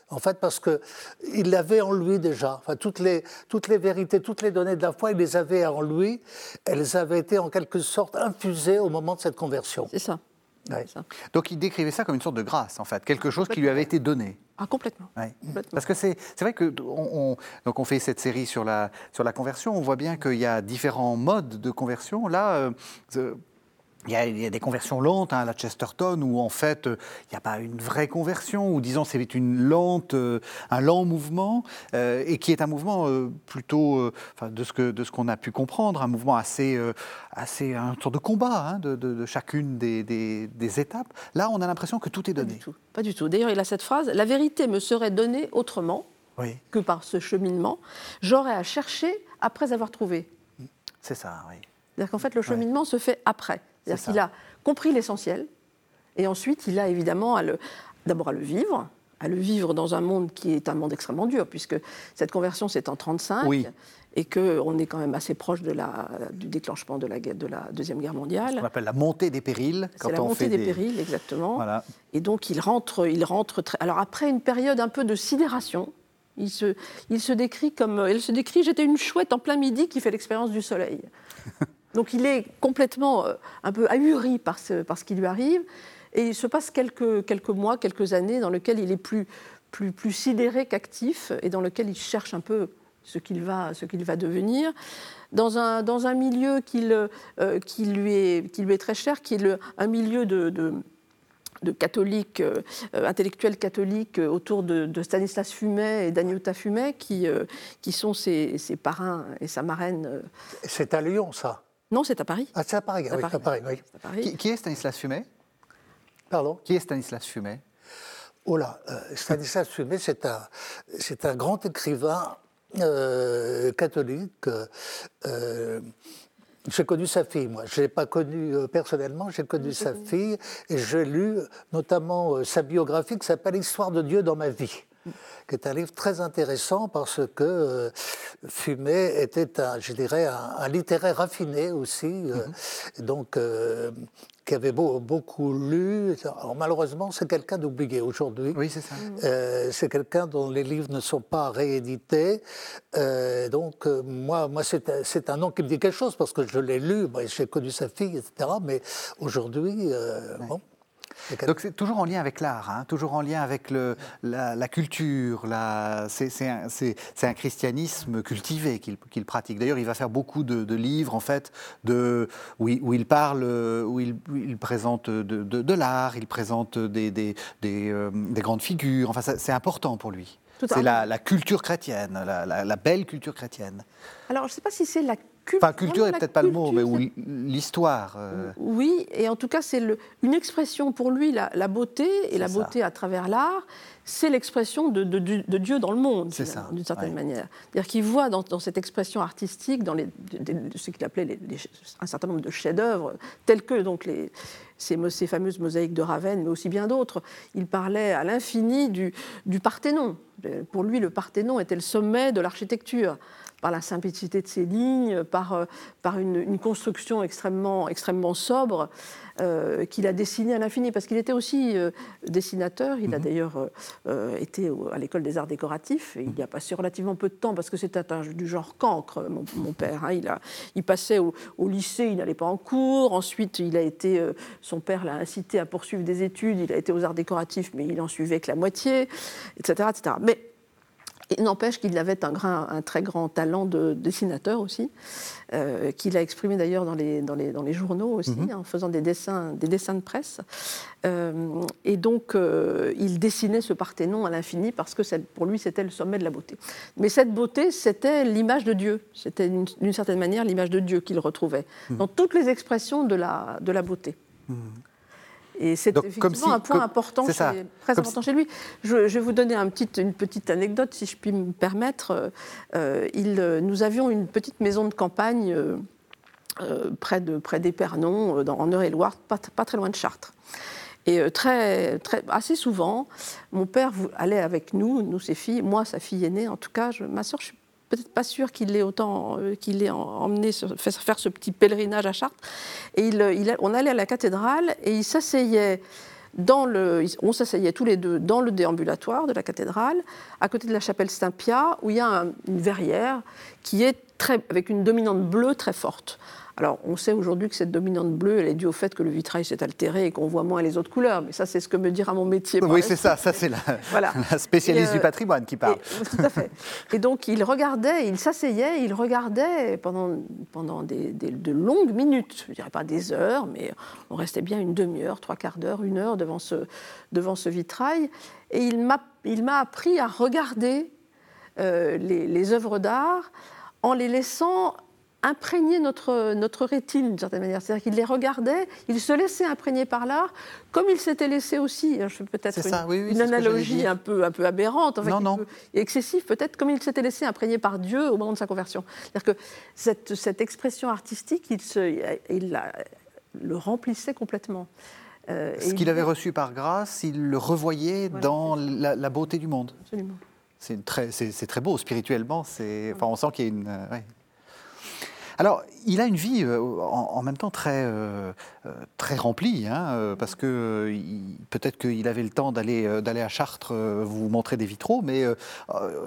en fait, parce qu'il l'avait en lui déjà. Enfin, toutes, les, toutes les vérités, toutes les données de la foi, il les avait en lui. Elles avaient été en quelque sorte infusées au moment de cette conversion. C'est ça. Donc il décrivait ça comme une sorte de grâce, en fait, quelque chose qui lui avait été donné. Ah, complètement. Parce que c'est vrai que on, donc on fait cette série sur la, sur la conversion, on voit bien qu'il y a différents modes de conversion. Là, euh, il y, a, des conversions lentes hein, à la Chesterton où en fait euh, il n'y a pas une vraie conversion ou disons c'est une lente, euh, un lent mouvement euh, et qui est un mouvement plutôt, de ce que de ce qu'on a pu comprendre, un mouvement assez assez un sorte de combat hein, de, chacune des, des, étapes. Là on a l'impression que tout est donné. Pas du tout. Pas du tout. D'ailleurs il a cette phrase la vérité me serait donnée autrement que par ce cheminement. J'aurais à chercher après avoir trouvé. C'est ça, oui. C'est-à-dire qu'en fait le cheminement se fait après. C'est-à-dire qu'il a compris l'essentiel, et ensuite il a évidemment d'abord à le vivre, à le vivre dans un monde qui est un monde extrêmement dur, puisque cette conversion c'est en 1935, oui. et qu'on est quand même assez proche de la, du déclenchement de la, de la Deuxième Guerre mondiale. Ce qu'on appelle la montée des périls. C'est la montée des, périls, exactement. Voilà. Et donc il rentre, il rentre très... Alors après une période un peu de sidération, il se, il se décrit comme... Il se décrit, j'étais une chouette en plein midi qui fait l'expérience du soleil. Donc il est complètement euh, un peu ahuri par ce, qui lui arrive. Et il se passe quelques, mois, quelques années dans lesquels il est plus, sidéré qu'actif et dans lequel il cherche un peu ce qu'il va, devenir. Dans un, milieu qui, euh, qui, lui est, très cher, qui est un milieu de, de, catholiques, euh, intellectuels catholiques autour de, Stanislas Fumet et d'Agnota Fumet, qui, sont ses, parrains et sa marraine. C'est à Lyon, ça Non, c'est à Paris. Ah, c'est à Paris, oui, à Paris, oui. Qui, qui, est Stanislas Fumet? Pardon? Qui est Stanislas Fumet? Oh là, Stanislas Fumet, c'est un, c'est un grand écrivain euh, catholique. Euh, j'ai connu sa fille, moi. Je ne l'ai pas connue euh, personnellement, j'ai connu sa fille et j'ai lu notamment sa biographie qui s'appelle Histoire de Dieu dans ma vie qui est un livre très intéressant parce que Fumet était, un, je dirais, un, littéraire raffiné aussi, mm-hmm. donc qui avait beaucoup lu. Alors malheureusement, c'est quelqu'un d'oublié aujourd'hui. Oui, c'est ça. Euh, c'est quelqu'un dont les livres ne sont pas réédités. Euh, donc euh, moi, moi c'est un nom qui me dit quelque chose parce que je l'ai lu, j'ai connu sa fille, etc. Mais aujourd'hui, bon. Donc c'est toujours en lien avec l'art, hein, toujours en lien avec le, la, culture. C'est un, un, christianisme cultivé qu'il pratique. D'ailleurs, il va faire beaucoup de, livres en fait, de, où, il, où il parle, où il, il présente de, de l'art, il présente des, des, des, euh, des grandes figures. Enfin, c'est important pour lui. C'est la, la, culture chrétienne, la, la, belle culture chrétienne. Alors, je ne sais pas si c'est la Enfin, culture n'est peut-être pas le mot, mais l'histoire. Euh. Oui, et en tout cas, c'est une expression pour lui, la, beauté, et la beauté à travers l'art, c'est l'expression de, Dieu dans le monde, d'une certaine manière. C'est-à-dire qu'il voit dans, cette expression artistique, dans les, ce qu'il appelait un certain nombre de chefs-d'œuvre, tels que donc les, ces, ces, fameuses mosaïques de Ravenne, mais aussi bien d'autres. Il parlait à l'infini du, du Parthénon. Pour lui, le Parthénon était le sommet de l'architecture par la simplicité de ses lignes, par, euh, par une, construction extrêmement, extrêmement sobre euh, qu'il a dessinée à l'infini, parce qu'il était aussi euh, dessinateur. Il a mhm. d'ailleurs été à l'école des arts décoratifs. Et il y a passé relativement peu de temps, parce que c'était du genre cancre, mon, père. Hein. Il, a, il passait au, lycée, il n'allait pas en cours. Ensuite, il a été, son père l'a incité à poursuivre des études. Il a été aux arts décoratifs, mais il en suivait que la moitié, etc. etc. Mais il n'empêche qu'il avait un, un, très grand talent de dessinateur aussi, euh, qu'il a exprimé d'ailleurs dans les, dans, les, dans les, journaux aussi, mhm. en faisant des dessins, des dessins de presse. Euh, et donc, euh, il dessinait ce Parthénon à l'infini parce que pour lui, c'était le sommet de la beauté. Mais cette beauté, c'était l'image de Dieu. C'était d'une certaine manière l'image de Dieu qu'il retrouvait mhm. dans toutes les expressions de la, de la beauté. Mhm. Et c'est effectivement un point important, chez, très important chez lui. Je, vais vous donner un petit, une petite anecdote, si je puis me permettre. Euh, il, nous avions une petite maison de campagne euh, euh, près, de, près d'Épernon, en Eure-et-Loire, pas, pas, très loin de Chartres. Et très, très, assez souvent, mon père allait avec nous, nous ses filles, moi sa fille aînée, en tout cas, je, ma soeur, je suis peut-être pas sûr qu'il l'ait autant euh, qu'il l'ait emmené faire ce petit pèlerinage à Chartres. Et il, on allait à la cathédrale et il s'asseyait dans le, on s'asseyait tous les deux dans le déambulatoire de la cathédrale, à côté de la chapelle Saint-Pia, où il y a une verrière qui est très, avec une dominante bleue très forte. Alors, on sait aujourd'hui que cette dominante bleue, elle est due au fait que le vitrail s'est altéré et qu'on voit moins les autres couleurs. Mais ça, c'est ce que me dira mon métier. Oui, c'est ça. Ça, c'est la, voilà. spécialiste du euh, patrimoine qui parle. tout à fait. Et donc, il regardait, il s'asseyait, il regardait pendant, pendant des, de longues minutes. Je ne dirais pas des heures, mais on restait bien une demi-heure, trois quarts d'heure, une heure devant ce, devant ce vitrail. Et il m'a appris à regarder euh, les, les œuvres d'art en les laissant imprégner notre, notre rétine d'une certaine manière. C'est-à-dire qu'il les regardait, il se laissait imprégner par l'art, comme il s'était laissé aussi, hein, je fais peut-être une, analogie un peu, un peu aberrante, non, excessive peut-être, comme il s'était laissé imprégner par Dieu au moment de sa conversion. C'est-à-dire que cette, cette, expression artistique, il, se, il le remplissait complètement. Euh, Ce qu'il avait reçu par grâce, il le revoyait dans la, beauté du monde. Absolument. C'est très, très, beau spirituellement. Enfin, on sent qu'il y a une. Euh, alors, il a une vie euh, en, même temps très, euh, euh, très remplie, hein, parce que peut-être qu'il avait le temps d'aller d'aller à Chartres vous montrer des vitraux, mais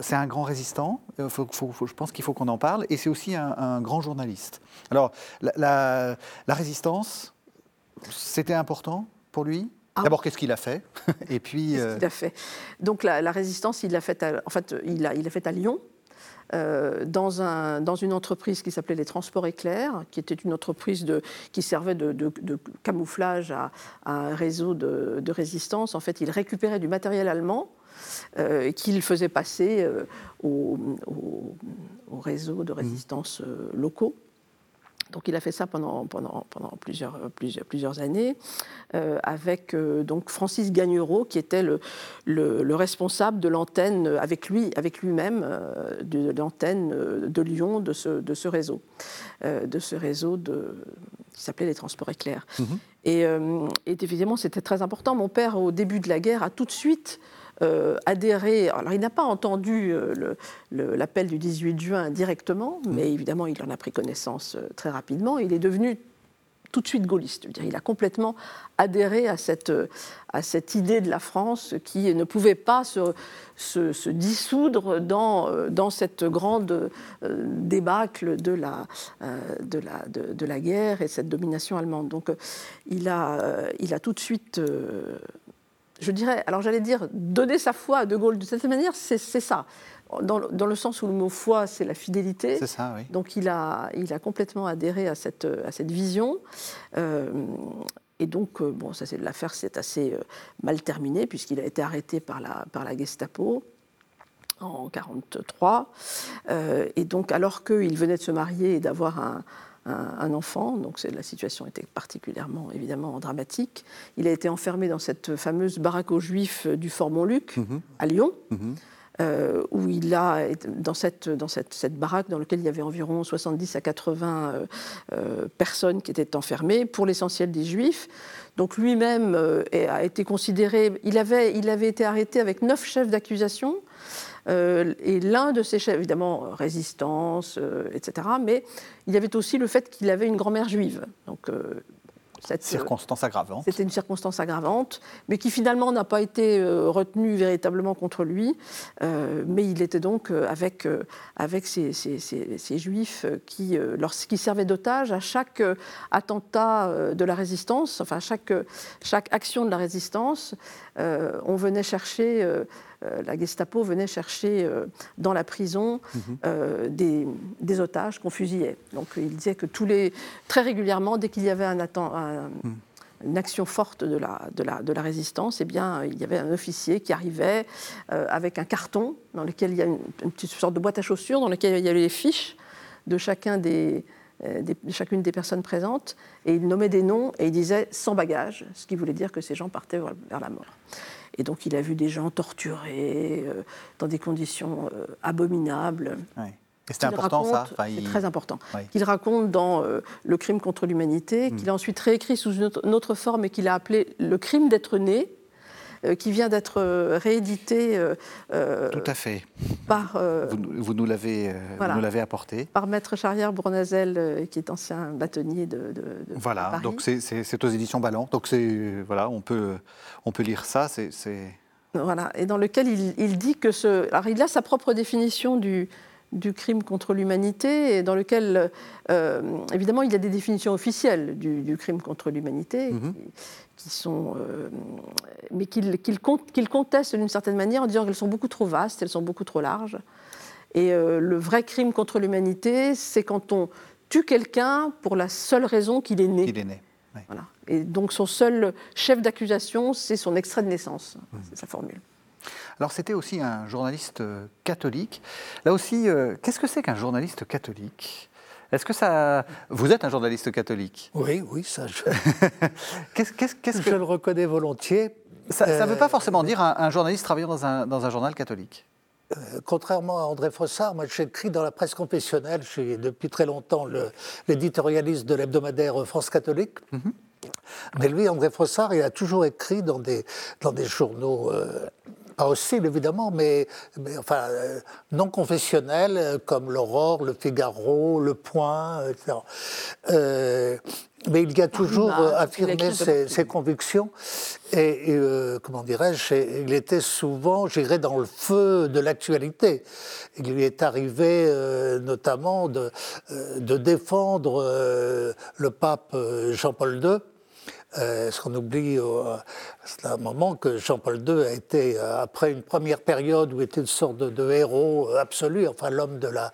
c'est un grand résistant. je pense qu'il faut qu'on en parle, et c'est aussi un, grand journaliste. Alors, la, résistance, c'était important pour lui? Ah. D'abord, qu'est-ce qu'il a fait? Et puis. Qu'est-ce qu'il a fait? Donc la, résistance, il l'a faite à, en fait, il a, il a fait à Lyon. Dans, un, dans, une entreprise qui s'appelait les Transports Éclairs, qui était une entreprise de, qui servait de, de, camouflage à, un réseau de, résistance. En fait, il récupérait du matériel allemand euh, qu'il faisait passer euh, au, réseau de résistance euh, locaux. Donc il a fait ça pendant, pendant, pendant plusieurs, plusieurs, plusieurs années, avec donc Francis Gagnereau, qui était le, le, responsable de l'antenne, avec lui, avec lui-même, de l'antenne de Lyon de ce, de ce réseau, de ce réseau de, qui s'appelait les transports éclairs. Mmh et, et, évidemment, c'était très important. Mon père, au début de la guerre, a tout de suite euh, adhéré. Alors, il n'a pas entendu euh, l'appel du 18 juin directement, mm. mais évidemment, il en a pris connaissance euh, très rapidement. Il est devenu tout de suite gaulliste. Il a complètement adhéré à cette, à cette idée de la France qui ne pouvait pas se, se, dissoudre dans, dans cette grande débâcle de la, de, la, de, la guerre et cette domination allemande. Donc il a, il a tout de suite je dirais, alors j'allais dire, donner sa foi à De Gaulle de cette manière, c'est ça. Dans, dans, le sens où le mot foi, c'est la fidélité. C'est ça, oui. Donc il a, il a complètement adhéré à cette, à cette vision. Euh, et donc, euh, bon, ça c'est l'affaire s'est assez euh, mal terminée puisqu'il a été arrêté par la, par la Gestapo en 1943. et donc, alors qu'il venait de se marier et d'avoir un, un, enfant, donc la situation était particulièrement évidemment dramatique. Il a été enfermé dans cette fameuse baraque aux Juifs du Fort Montluc mhm. à Lyon. Mhm. Euh, où il a, dans, cette, dans cette, cette, baraque dans laquelle il y avait environ 70 à 80 euh, euh, personnes qui étaient enfermées, pour l'essentiel des juifs. Donc lui-même a été considéré, il avait, il avait été arrêté avec neuf chefs d'accusation, et l'un de ces chefs, évidemment, résistance, euh, etc. Mais il y avait aussi le fait qu'il avait une grand-mère juive. Donc, euh, cette circonstance aggravante. C'était une circonstance aggravante, mais qui finalement n'a pas été retenue véritablement contre lui. mais il était donc avec, avec ces, ces, juifs qui, lorsqu'ils servaient d'otages à chaque attentat de la résistance, enfin chaque, chaque action de la résistance, on venait chercher euh, la Gestapo venait chercher euh, dans la prison mhm. euh, des, otages qu'on fusillait. Donc il disait que tous les, très régulièrement, dès qu'il y avait un, mhm. une action forte de la, de la, de la résistance, eh bien, il y avait un officier qui arrivait avec un carton dans lequel il y a une, petite sorte de boîte à chaussures dans laquelle il y avait les fiches de chacun des, de chacune des personnes présentes, et il nommait des noms et il disait sans bagage, ce qui voulait dire que ces gens partaient vers la mort. Et donc il a vu des gens torturés euh, dans des conditions euh, abominables. Et c'était important ça C'est très important. Qu'il raconte dans euh, Le crime contre l'humanité, hmm. qu'il a ensuite réécrit sous une autre forme et qu'il a appelé Le crime d'être né, qui vient d'être réédité. Tout à fait. Par, vous, nous l'avez apporté. Par Maître Charrière Bournazel, qui est ancien bâtonnier de. de, voilà, donc c'est aux éditions Ballon. Donc voilà, on peut, on peut lire ça. C'est voilà, et dans lequel il, dit que ce. Alors, il a sa propre définition du, du crime contre l'humanité, et dans lequel, euh, évidemment, il y a des définitions officielles du, crime contre l'humanité, mhm. qui, sont. Euh, mais qu'il qu conteste d'une certaine manière en disant qu'elles sont beaucoup trop vastes, elles sont beaucoup trop larges. Et euh, le vrai crime contre l'humanité, c'est quand on tue quelqu'un pour la seule raison qu'il est né. Qu'il est né. Voilà. Et donc son seul chef d'accusation, c'est son extrait de naissance. Mmh. C'est sa formule. Alors c'était aussi un journaliste euh, catholique. Là aussi, euh, qu'est-ce que c'est qu'un journaliste catholique? Est-ce que ça... Vous êtes un journaliste catholique? Oui, oui, ça je... qu'est-ce, qu'est-ce, qu'est-ce que... Je le reconnais volontiers. Ça ne veut pas euh, forcément dire un, journaliste travaillant dans un, dans un journal catholique contrairement à André Fossard, moi j'écris dans la presse confessionnelle. Je suis depuis très longtemps l'éditorialiste de l'hebdomadaire France catholique. Mhm. Mais lui, André Fossard, il a toujours écrit dans des, dans des journaux, euh, pas hostiles évidemment, mais, mais enfin, euh, non confessionnels, euh, comme l'Aurore, le Figaro, le Point, etc. mais il y a toujours affirmé ses, convictions et, comment dirais-je, il était souvent, j'irais, dans le feu de l'actualité. Il lui est arrivé notamment de, de défendre le pape Jean-Paul II Euh, ce qu'on oublie, euh, c'est un moment que Jean-Paul II a été, euh, après une première période où il était une sorte de, héros absolu, enfin l'homme de la,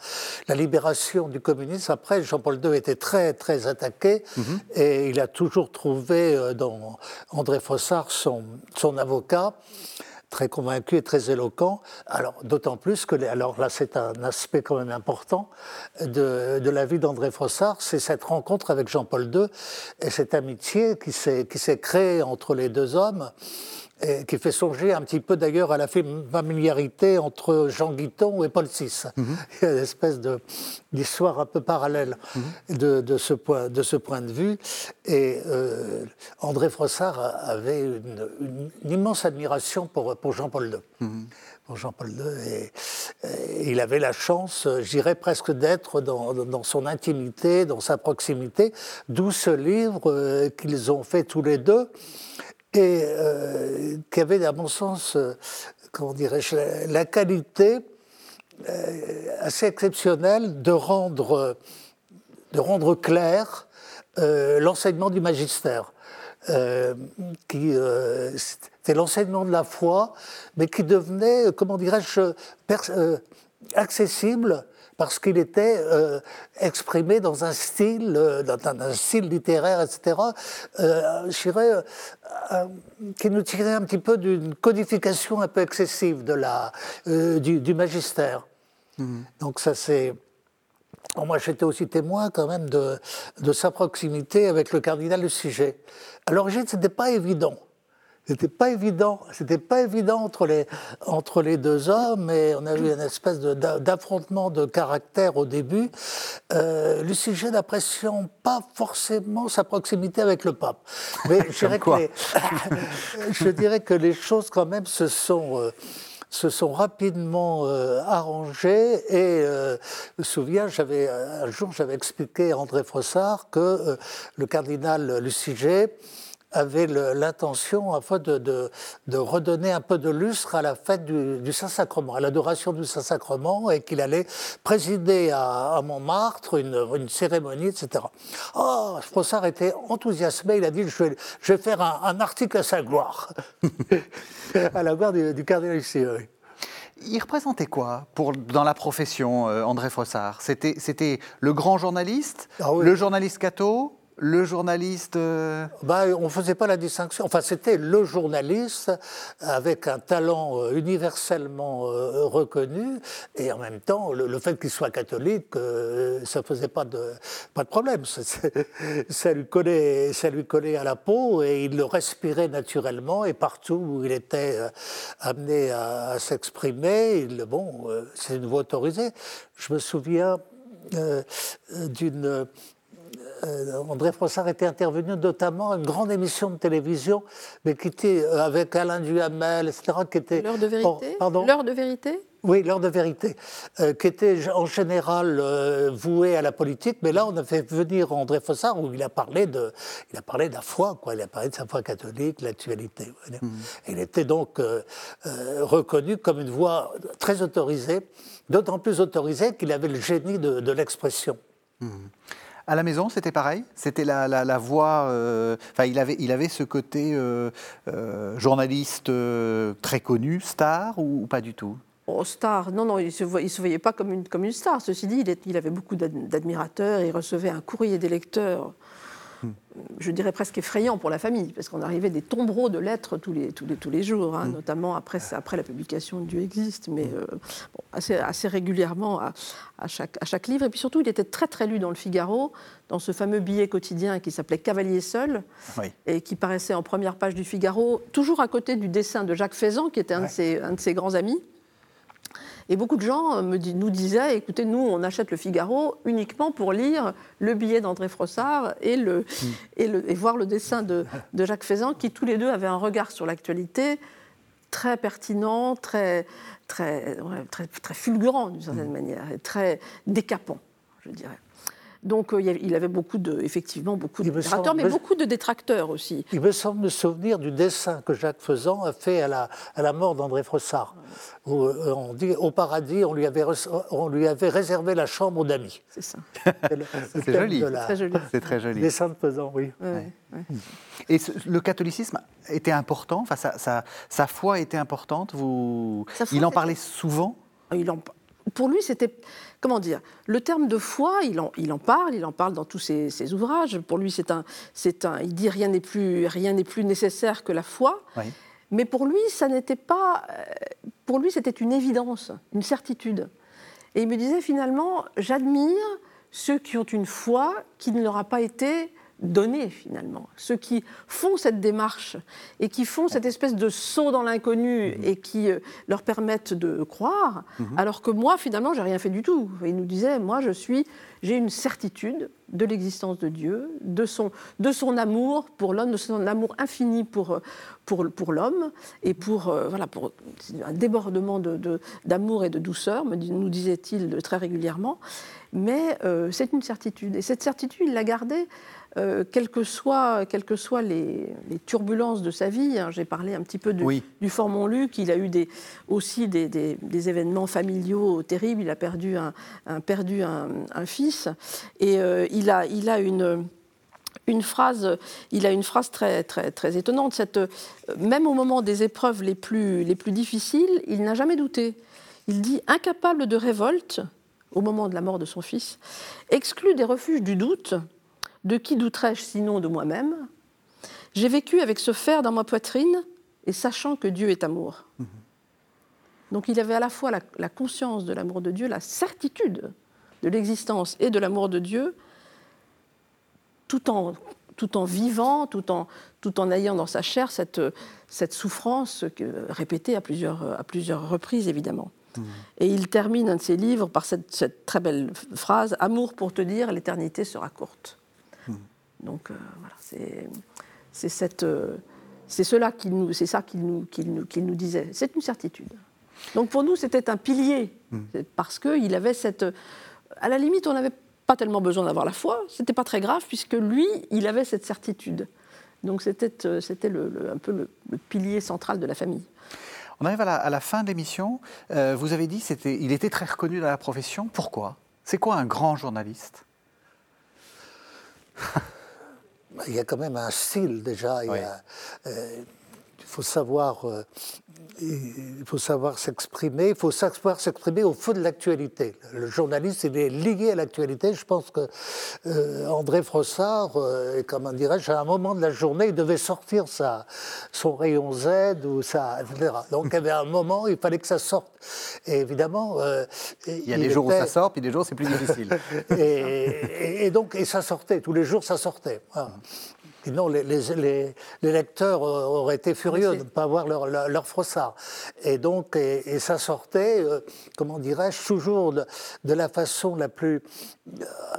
libération du communisme, après Jean-Paul II était très très attaqué mhm. et il a toujours trouvé dans André Fossard son, son avocat très convaincu et très éloquent. Alors, d'autant plus que, alors là, c'est un aspect quand même important de, de la vie d'André Frossard, c'est cette rencontre avec Jean-Paul II et cette amitié qui s'est créée entre les deux hommes et qui fait songer un petit peu d'ailleurs à la familiarité entre Jean Guiton et Paul VI. Mhm. Il y a une espèce d'histoire un peu parallèle mhm. de, de, ce point, de ce point de vue. Et euh, André Frossard avait une, immense admiration pour, pour Jean-Paul II. Mhm. Pour Jean-Paul II. Et, il avait la chance, j'irais presque, d'être dans, dans, son intimité, dans sa proximité, d'où ce livre euh, qu'ils ont fait tous les deux et euh, qui avait, à mon sens, euh, comment dirais-je, la, qualité euh, assez exceptionnelle de rendre, de rendre clair l'enseignement du magistère. qui c'était l'enseignement de la foi, mais qui devenait, comment dirais-je, accessible parce qu'il était euh, exprimé dans un style, euh, dans un style littéraire, etc., euh, je dirais, qui nous tirait un petit peu d'une codification un peu excessive de la, du, magistère. Mhm. Donc ça c'est... moi, j'étais aussi témoin quand même de, de, sa proximité avec le cardinal de sujet. À l'origine, ce n'était pas évident. C'était pas évident. C'était pas évident entre les, entre les deux hommes et on a eu une espèce d'affrontement de, caractère au début. Euh, le sujet n'apprécie pas forcément sa proximité avec le pape. Mais je dirais, que les, je dirais que les choses quand même se sont... Euh, se sont rapidement euh, arrangées et euh, je me souviens, j'avais un jour j'avais expliqué à André Frossard que euh, le cardinal Luciger avait l'intention afin de, de, redonner un peu de lustre à la fête du, Saint-Sacrement, à l'adoration du Saint-Sacrement, et qu'il allait présider à, Montmartre une, une, cérémonie, etc. Oh, Frossard était enthousiasmé, il a dit, je vais, je vais faire un, article à sa gloire, à la gloire du, cardinal Lucier. Il représentait quoi pour, dans la profession, euh, André Frossard? C'était le grand journaliste, ah le journaliste catho? Le journaliste euh, bah, On ne faisait pas la distinction. Enfin, c'était le journaliste avec un talent euh, universellement euh, reconnu et en même temps, le, fait qu'il soit catholique, ça ne faisait pas de, pas de problème. Ça, lui collait, ça lui collait à la peau et il le respirait naturellement et partout où il était amené à, s'exprimer, bon, c'est une voix autorisée. Je me souviens d'une euh, André Frossard était intervenu notamment à une grande émission de télévision, mais qui était euh, avec Alain Duhamel, etc. Qui était, L'heure de vérité L'heure de vérité oui, l'heure de vérité, euh, qui était en général voué à la politique, mais là on a fait venir André Fossard où il a parlé de, il a parlé de la foi, quoi. Il a parlé de sa foi catholique, l'actualité. Mmh. Il était donc reconnu comme une voix très autorisée, d'autant plus autorisée qu'il avait le génie de, l'expression. Mmh. À la maison, c'était pareil? C'était la, la, voix. Euh, enfin, il, avait, il avait ce côté euh, euh, journaliste très connu, star, ou, pas du tout? Oh, star, non, non, il ne se, voyait pas comme une, comme une star. Ceci dit, il, il avait beaucoup d'admirateurs, il recevait un courrier des lecteurs je dirais presque effrayant pour la famille, parce qu'on arrivait des tombereaux de lettres tous les, tous les, tous les jours, hein, mm. notamment après, après la publication de Dieu existe, mais mm. euh, assez, assez, régulièrement à, chaque, à chaque livre. Et puis surtout, il était très très lu dans le Figaro, dans ce fameux billet quotidien qui s'appelait Cavalier seul, et qui paraissait en première page du Figaro, toujours à côté du dessin de Jacques Faisan, qui était un, de, ses, un de ses grands amis. Et beaucoup de gens me nous disaient, écoutez, nous, on achète le Figaro uniquement pour lire le billet d'André Frossard et, le, mm. et, le, et, voir le dessin de, de, Jacques Faisan, qui tous les deux avaient un regard sur l'actualité très pertinent, très, très, très, très fulgurant d'une certaine mm. manière, et très décapant, je dirais. Donc euh, il avait beaucoup de, effectivement beaucoup de mais beaucoup de détracteurs aussi. Il me semble me souvenir du dessin que Jacques Faisan a fait à la, à la mort d'André Frossard. Où euh, on dit au paradis, on lui avait, on lui avait réservé la chambre d'amis. C'est ça. C'est joli. C'est très joli. Dessin de Faisan, oui. Et le catholicisme était important, enfin, sa, sa, foi était importante? Vous... il en parlait souvent? Il en, pour lui, c'était, comment dire, le terme de foi, il en, il en parle, il en parle dans tous ses, ouvrages. Pour lui, c'est un, c'est un, il dit rien n'est plus, rien n'est plus nécessaire que la foi. Mais pour lui, ça n'était pas, euh, pour lui, c'était une évidence, une certitude. Et il me disait finalement, j'admire ceux qui ont une foi qui ne leur a pas été donner finalement. Ceux qui font cette démarche et qui font cette espèce de saut dans l'inconnu mhm. et qui euh, leur permettent de croire, mhm. alors que moi finalement j'ai rien fait du tout. Il nous disait, moi je suis, j'ai une certitude de l'existence de Dieu, de son, de son amour pour l'homme, de son amour infini pour, pour, pour l'homme et pour, euh, voilà, pour un débordement d'amour de, et de douceur, nous disait-il très régulièrement. Mais euh, c'est une certitude. Et cette certitude, il l'a gardée euh, quelles que soient, que soient les, turbulences de sa vie, hein, j'ai parlé un petit peu du fort Montluc, il a eu des, aussi des, événements familiaux terribles, il a perdu un, perdu un, fils, et euh, il, a, il a une une phrase, il a une phrase très, très, très étonnante. Cette, même au moment des épreuves les plus, les plus difficiles, il n'a jamais douté. Il dit incapable de révolte, au moment de la mort de son fils, exclu des refuges du doute, de qui douterais-je sinon de moi-même? J'ai vécu avec ce fer dans ma poitrine et sachant que Dieu est amour. Mhm. Donc il avait à la fois la, conscience de l'amour de Dieu, la certitude de l'existence et de l'amour de Dieu, tout en, tout en vivant, tout en, tout en ayant dans sa chair cette, cette souffrance répétée à plusieurs, à plusieurs reprises, évidemment. Mhm. Et il termine un de ses livres par cette, cette très belle phrase Amour pour te dire, l'éternité sera courte. Donc euh, voilà, c'est cette, euh, c'est cela qu'il nous, c'est ça qu'il nous, qu'il nous, qu'il nous disait. C'est une certitude. Donc pour nous, c'était un pilier hmm. parce qu'il avait cette, à la limite, on n'avait pas tellement besoin d'avoir la foi. C'était pas très grave puisque lui, il avait cette certitude. Donc c'était, euh, c'était le, un peu le, pilier central de la famille. On arrive à la, fin de l'émission. vous avez dit c'était, il était très reconnu dans la profession. Pourquoi? C'est quoi un grand journaliste? Il y a quand même un style déjà. Il, euh, faut savoir euh, il faut savoir s'exprimer, il faut savoir s'exprimer au feu de l'actualité. Le journaliste, il est lié à l'actualité. Je pense que euh, André Frossard, euh, comment dirais-je, à un moment de la journée, il devait sortir sa, son rayon Z ou ça, etc. Donc il y avait un moment, il fallait que ça sorte. Et évidemment, euh, il y a des jours où ça sort, puis des jours c'est plus difficile. et, donc, et ça sortait. Tous les jours, ça sortait. Sinon, les, les, lecteurs auraient été furieux de ne pas avoir leur, leur, frossard. Et donc, et, ça sortait, euh, comment dirais-je, toujours de, la façon la plus,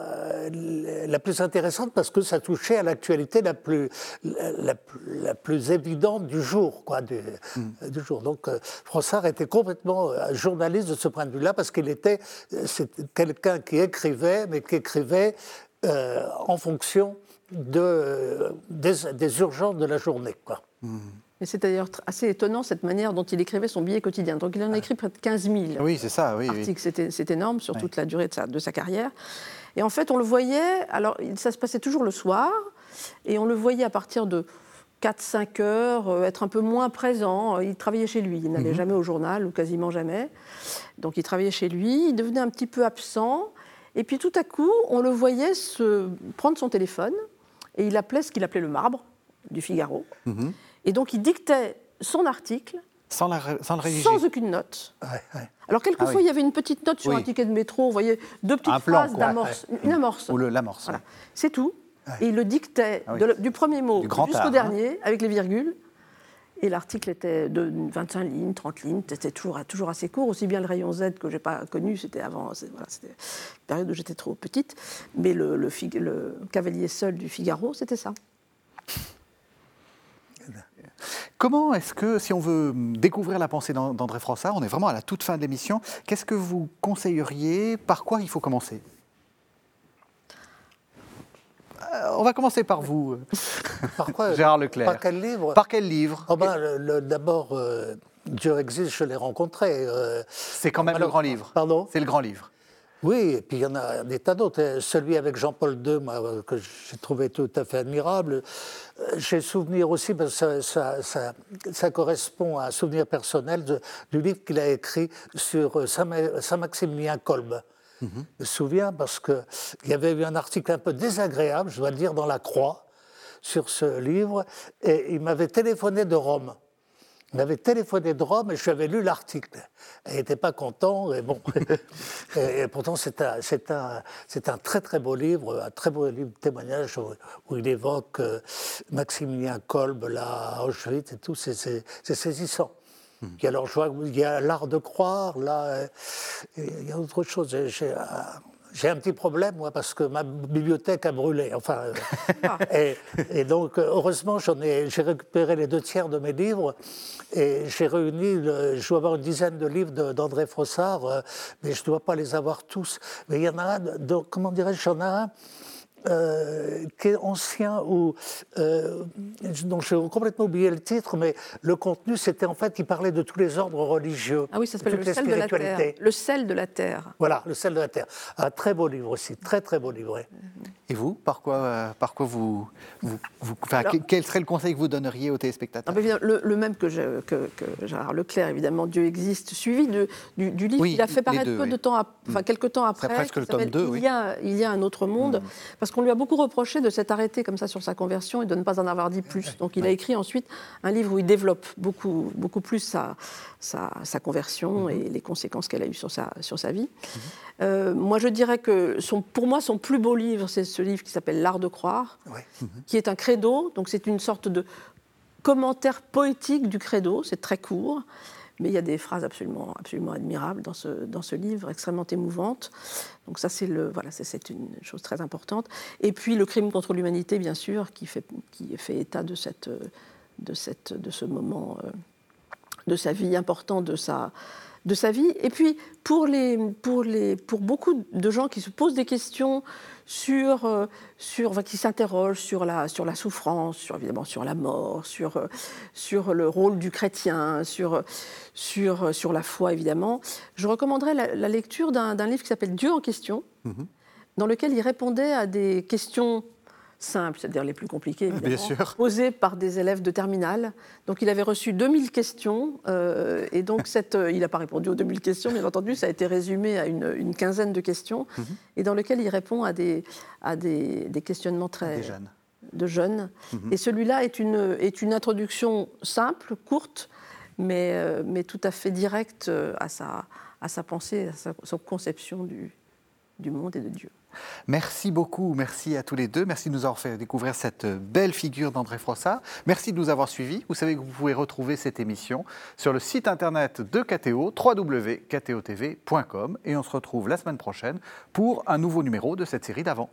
euh, la plus intéressante parce que ça touchait à l'actualité la plus, la, plus évidente du jour, quoi, du, mm. du jour. Donc, euh, Frossard était complètement journaliste de ce point de vue-là parce qu'il était quelqu'un qui écrivait, mais qui écrivait en fonction de, des, urgences de la journée. Quoi. c'est d'ailleurs assez étonnant cette manière dont il écrivait son billet quotidien. Donc il en a écrit près de 15 000 oui, c'est ça, oui, articles. C'est énorme sur toute la durée de sa, de sa, carrière. Et en fait, on le voyait, alors ça se passait toujours le soir, et on le voyait à partir de 4-5 heures, euh, être un peu moins présent. Il travaillait chez lui, il n'allait mhm. jamais au journal, ou quasiment jamais. Donc il travaillait chez lui, il devenait un petit peu absent. Et puis tout à coup, on le voyait se prendre son téléphone, et il appelait ce qu'il appelait le marbre du Figaro. Mhm. Et donc il dictait son article sans, sans, aucune note. Alors, quelquefois, ah il y avait une petite note sur un ticket de métro, vous voyez, deux petites phrases d'amorce, une amorce. Ou l'amorce. C'est tout. Et il le dictait ah du premier mot jusqu'au hein. dernier, avec les virgules. Et l'article était de 25 lignes, 30 lignes, c'était toujours, toujours assez court. Aussi bien le rayon Z que je n'ai pas connu, c'était avant, c'était une période où j'étais trop petite. Mais le, cavalier seul du Figaro, c'était ça. Comment est-ce que, si on veut découvrir la pensée d'André Frossard, on est vraiment à la toute fin de l'émission, qu'est-ce que vous conseilleriez Par quoi il faut commencer? On va commencer par vous. Par quoi Gérard Leclerc. Par quel livre Par quel livre oh ben, D'abord, euh, Dieu existe, je l'ai rencontré. Euh, c'est quand même le grand livre. Pardon C'est le grand livre. Oui, et puis il y en a des tas d'autres. Celui avec Jean-Paul II, que j'ai trouvé tout à fait admirable. Euh, j'ai souvenir aussi, parce que ça, correspond à un souvenir personnel du livre qu'il a écrit sur Saint-Maximilien Kolb. Mhm. Je me souviens parce qu'il y avait eu un article un peu désagréable, je dois le dire, dans La Croix, sur ce livre, et il m'avait téléphoné de Rome. Il m'avait téléphoné de Rome et je lui avais lu l'article. Il n'était pas content, et bon. et, pourtant, c'est un, un, un, très très beau livre, un très beau livre de témoignage où, il évoque euh, Maximilien Kolb, là, Auschwitz et tout, c'est saisissant. Alors, je vois, il y a l'art de croire, là, euh, il y a autre chose. J'ai un petit problème, moi, parce que ma bibliothèque a brûlé. Enfin, euh, et, donc, heureusement, j'ai récupéré les deux tiers de mes livres et j'ai réuni, je dois avoir une dizaine de livres d'André Frossard, euh, mais je ne dois pas les avoir tous. Mais il y en a un, donc, comment dirais-je, j'en ai un euh, qui est ancien ou euh, dont j'ai complètement oublié le titre, mais le contenu c'était en fait il parlait de tous les ordres religieux. Ah oui, ça s'appelle le sel de la terre. Le sel de la terre. Voilà, le sel de la terre. Un très beau livre aussi, très très beau livre. Et vous, par quoi, euh, par quoi vous, vous, quel serait le conseil que vous donneriez aux téléspectateurs? Le, même que, je, que, Gérard Leclerc, évidemment, Dieu existe, suivi de, du, livre qu'il a fait paraître peu de temps, enfin mm. quelques temps après. presque le tome 2, il, y a, il y a un autre monde, mm. parce qu'on lui a beaucoup reproché de s'être arrêté comme ça sur sa conversion et de ne pas en avoir dit plus. Donc il a écrit ensuite un livre où il développe beaucoup, beaucoup plus sa, sa, conversion mm-hmm. et les conséquences qu'elle a eues sur sa, sur sa vie. Mm-hmm. Euh, moi, je dirais que son, pour moi, son plus beau livre, c'est ce livre qui s'appelle L'art de croire, qui est un credo. Donc, c'est une sorte de commentaire poétique du credo. C'est très court, mais il y a des phrases absolument, absolument admirables dans ce, dans ce livre, extrêmement émouvantes. Donc, ça, c'est voilà, une chose très importante. Et puis, le crime contre l'humanité, bien sûr, qui fait, qui fait état de, cette, de, cette, de ce moment euh, de sa vie important, de sa de sa vie. Et puis, pour, les, pour, les, pour beaucoup de gens qui se posent des questions sur, euh, sur qui s'interrogent sur la, sur la souffrance, sur, évidemment sur la mort, sur, euh, sur le rôle du chrétien, sur, sur, sur la foi, évidemment, je recommanderais la, lecture d'un livre qui s'appelle Dieu en question, mm-hmm. dans lequel il répondait à des questions simples, c'est-à-dire les plus compliquées, évidemment, posées par des élèves de terminale. Donc il avait reçu 2000 questions, euh, et donc cette, euh, il n'a pas répondu aux 2000 questions, bien entendu, ça a été résumé à une, quinzaine de questions, mhm. et dans lequel il répond à des, à des, questionnements très... jeunes. De jeunes. Mhm. Et celui-là est une, est une introduction simple, courte, mais, euh, mais tout à fait directe à sa, à sa pensée, à sa, sa conception du, du monde et de Dieu. Merci beaucoup, merci à tous les deux. Merci de nous avoir fait découvrir cette belle figure d'André Froissart. Merci de nous avoir suivis. Vous savez que vous pouvez retrouver cette émission sur le site internet de KTO, www.ktotv.com. Et on se retrouve la semaine prochaine pour un nouveau numéro de cette série d'avant.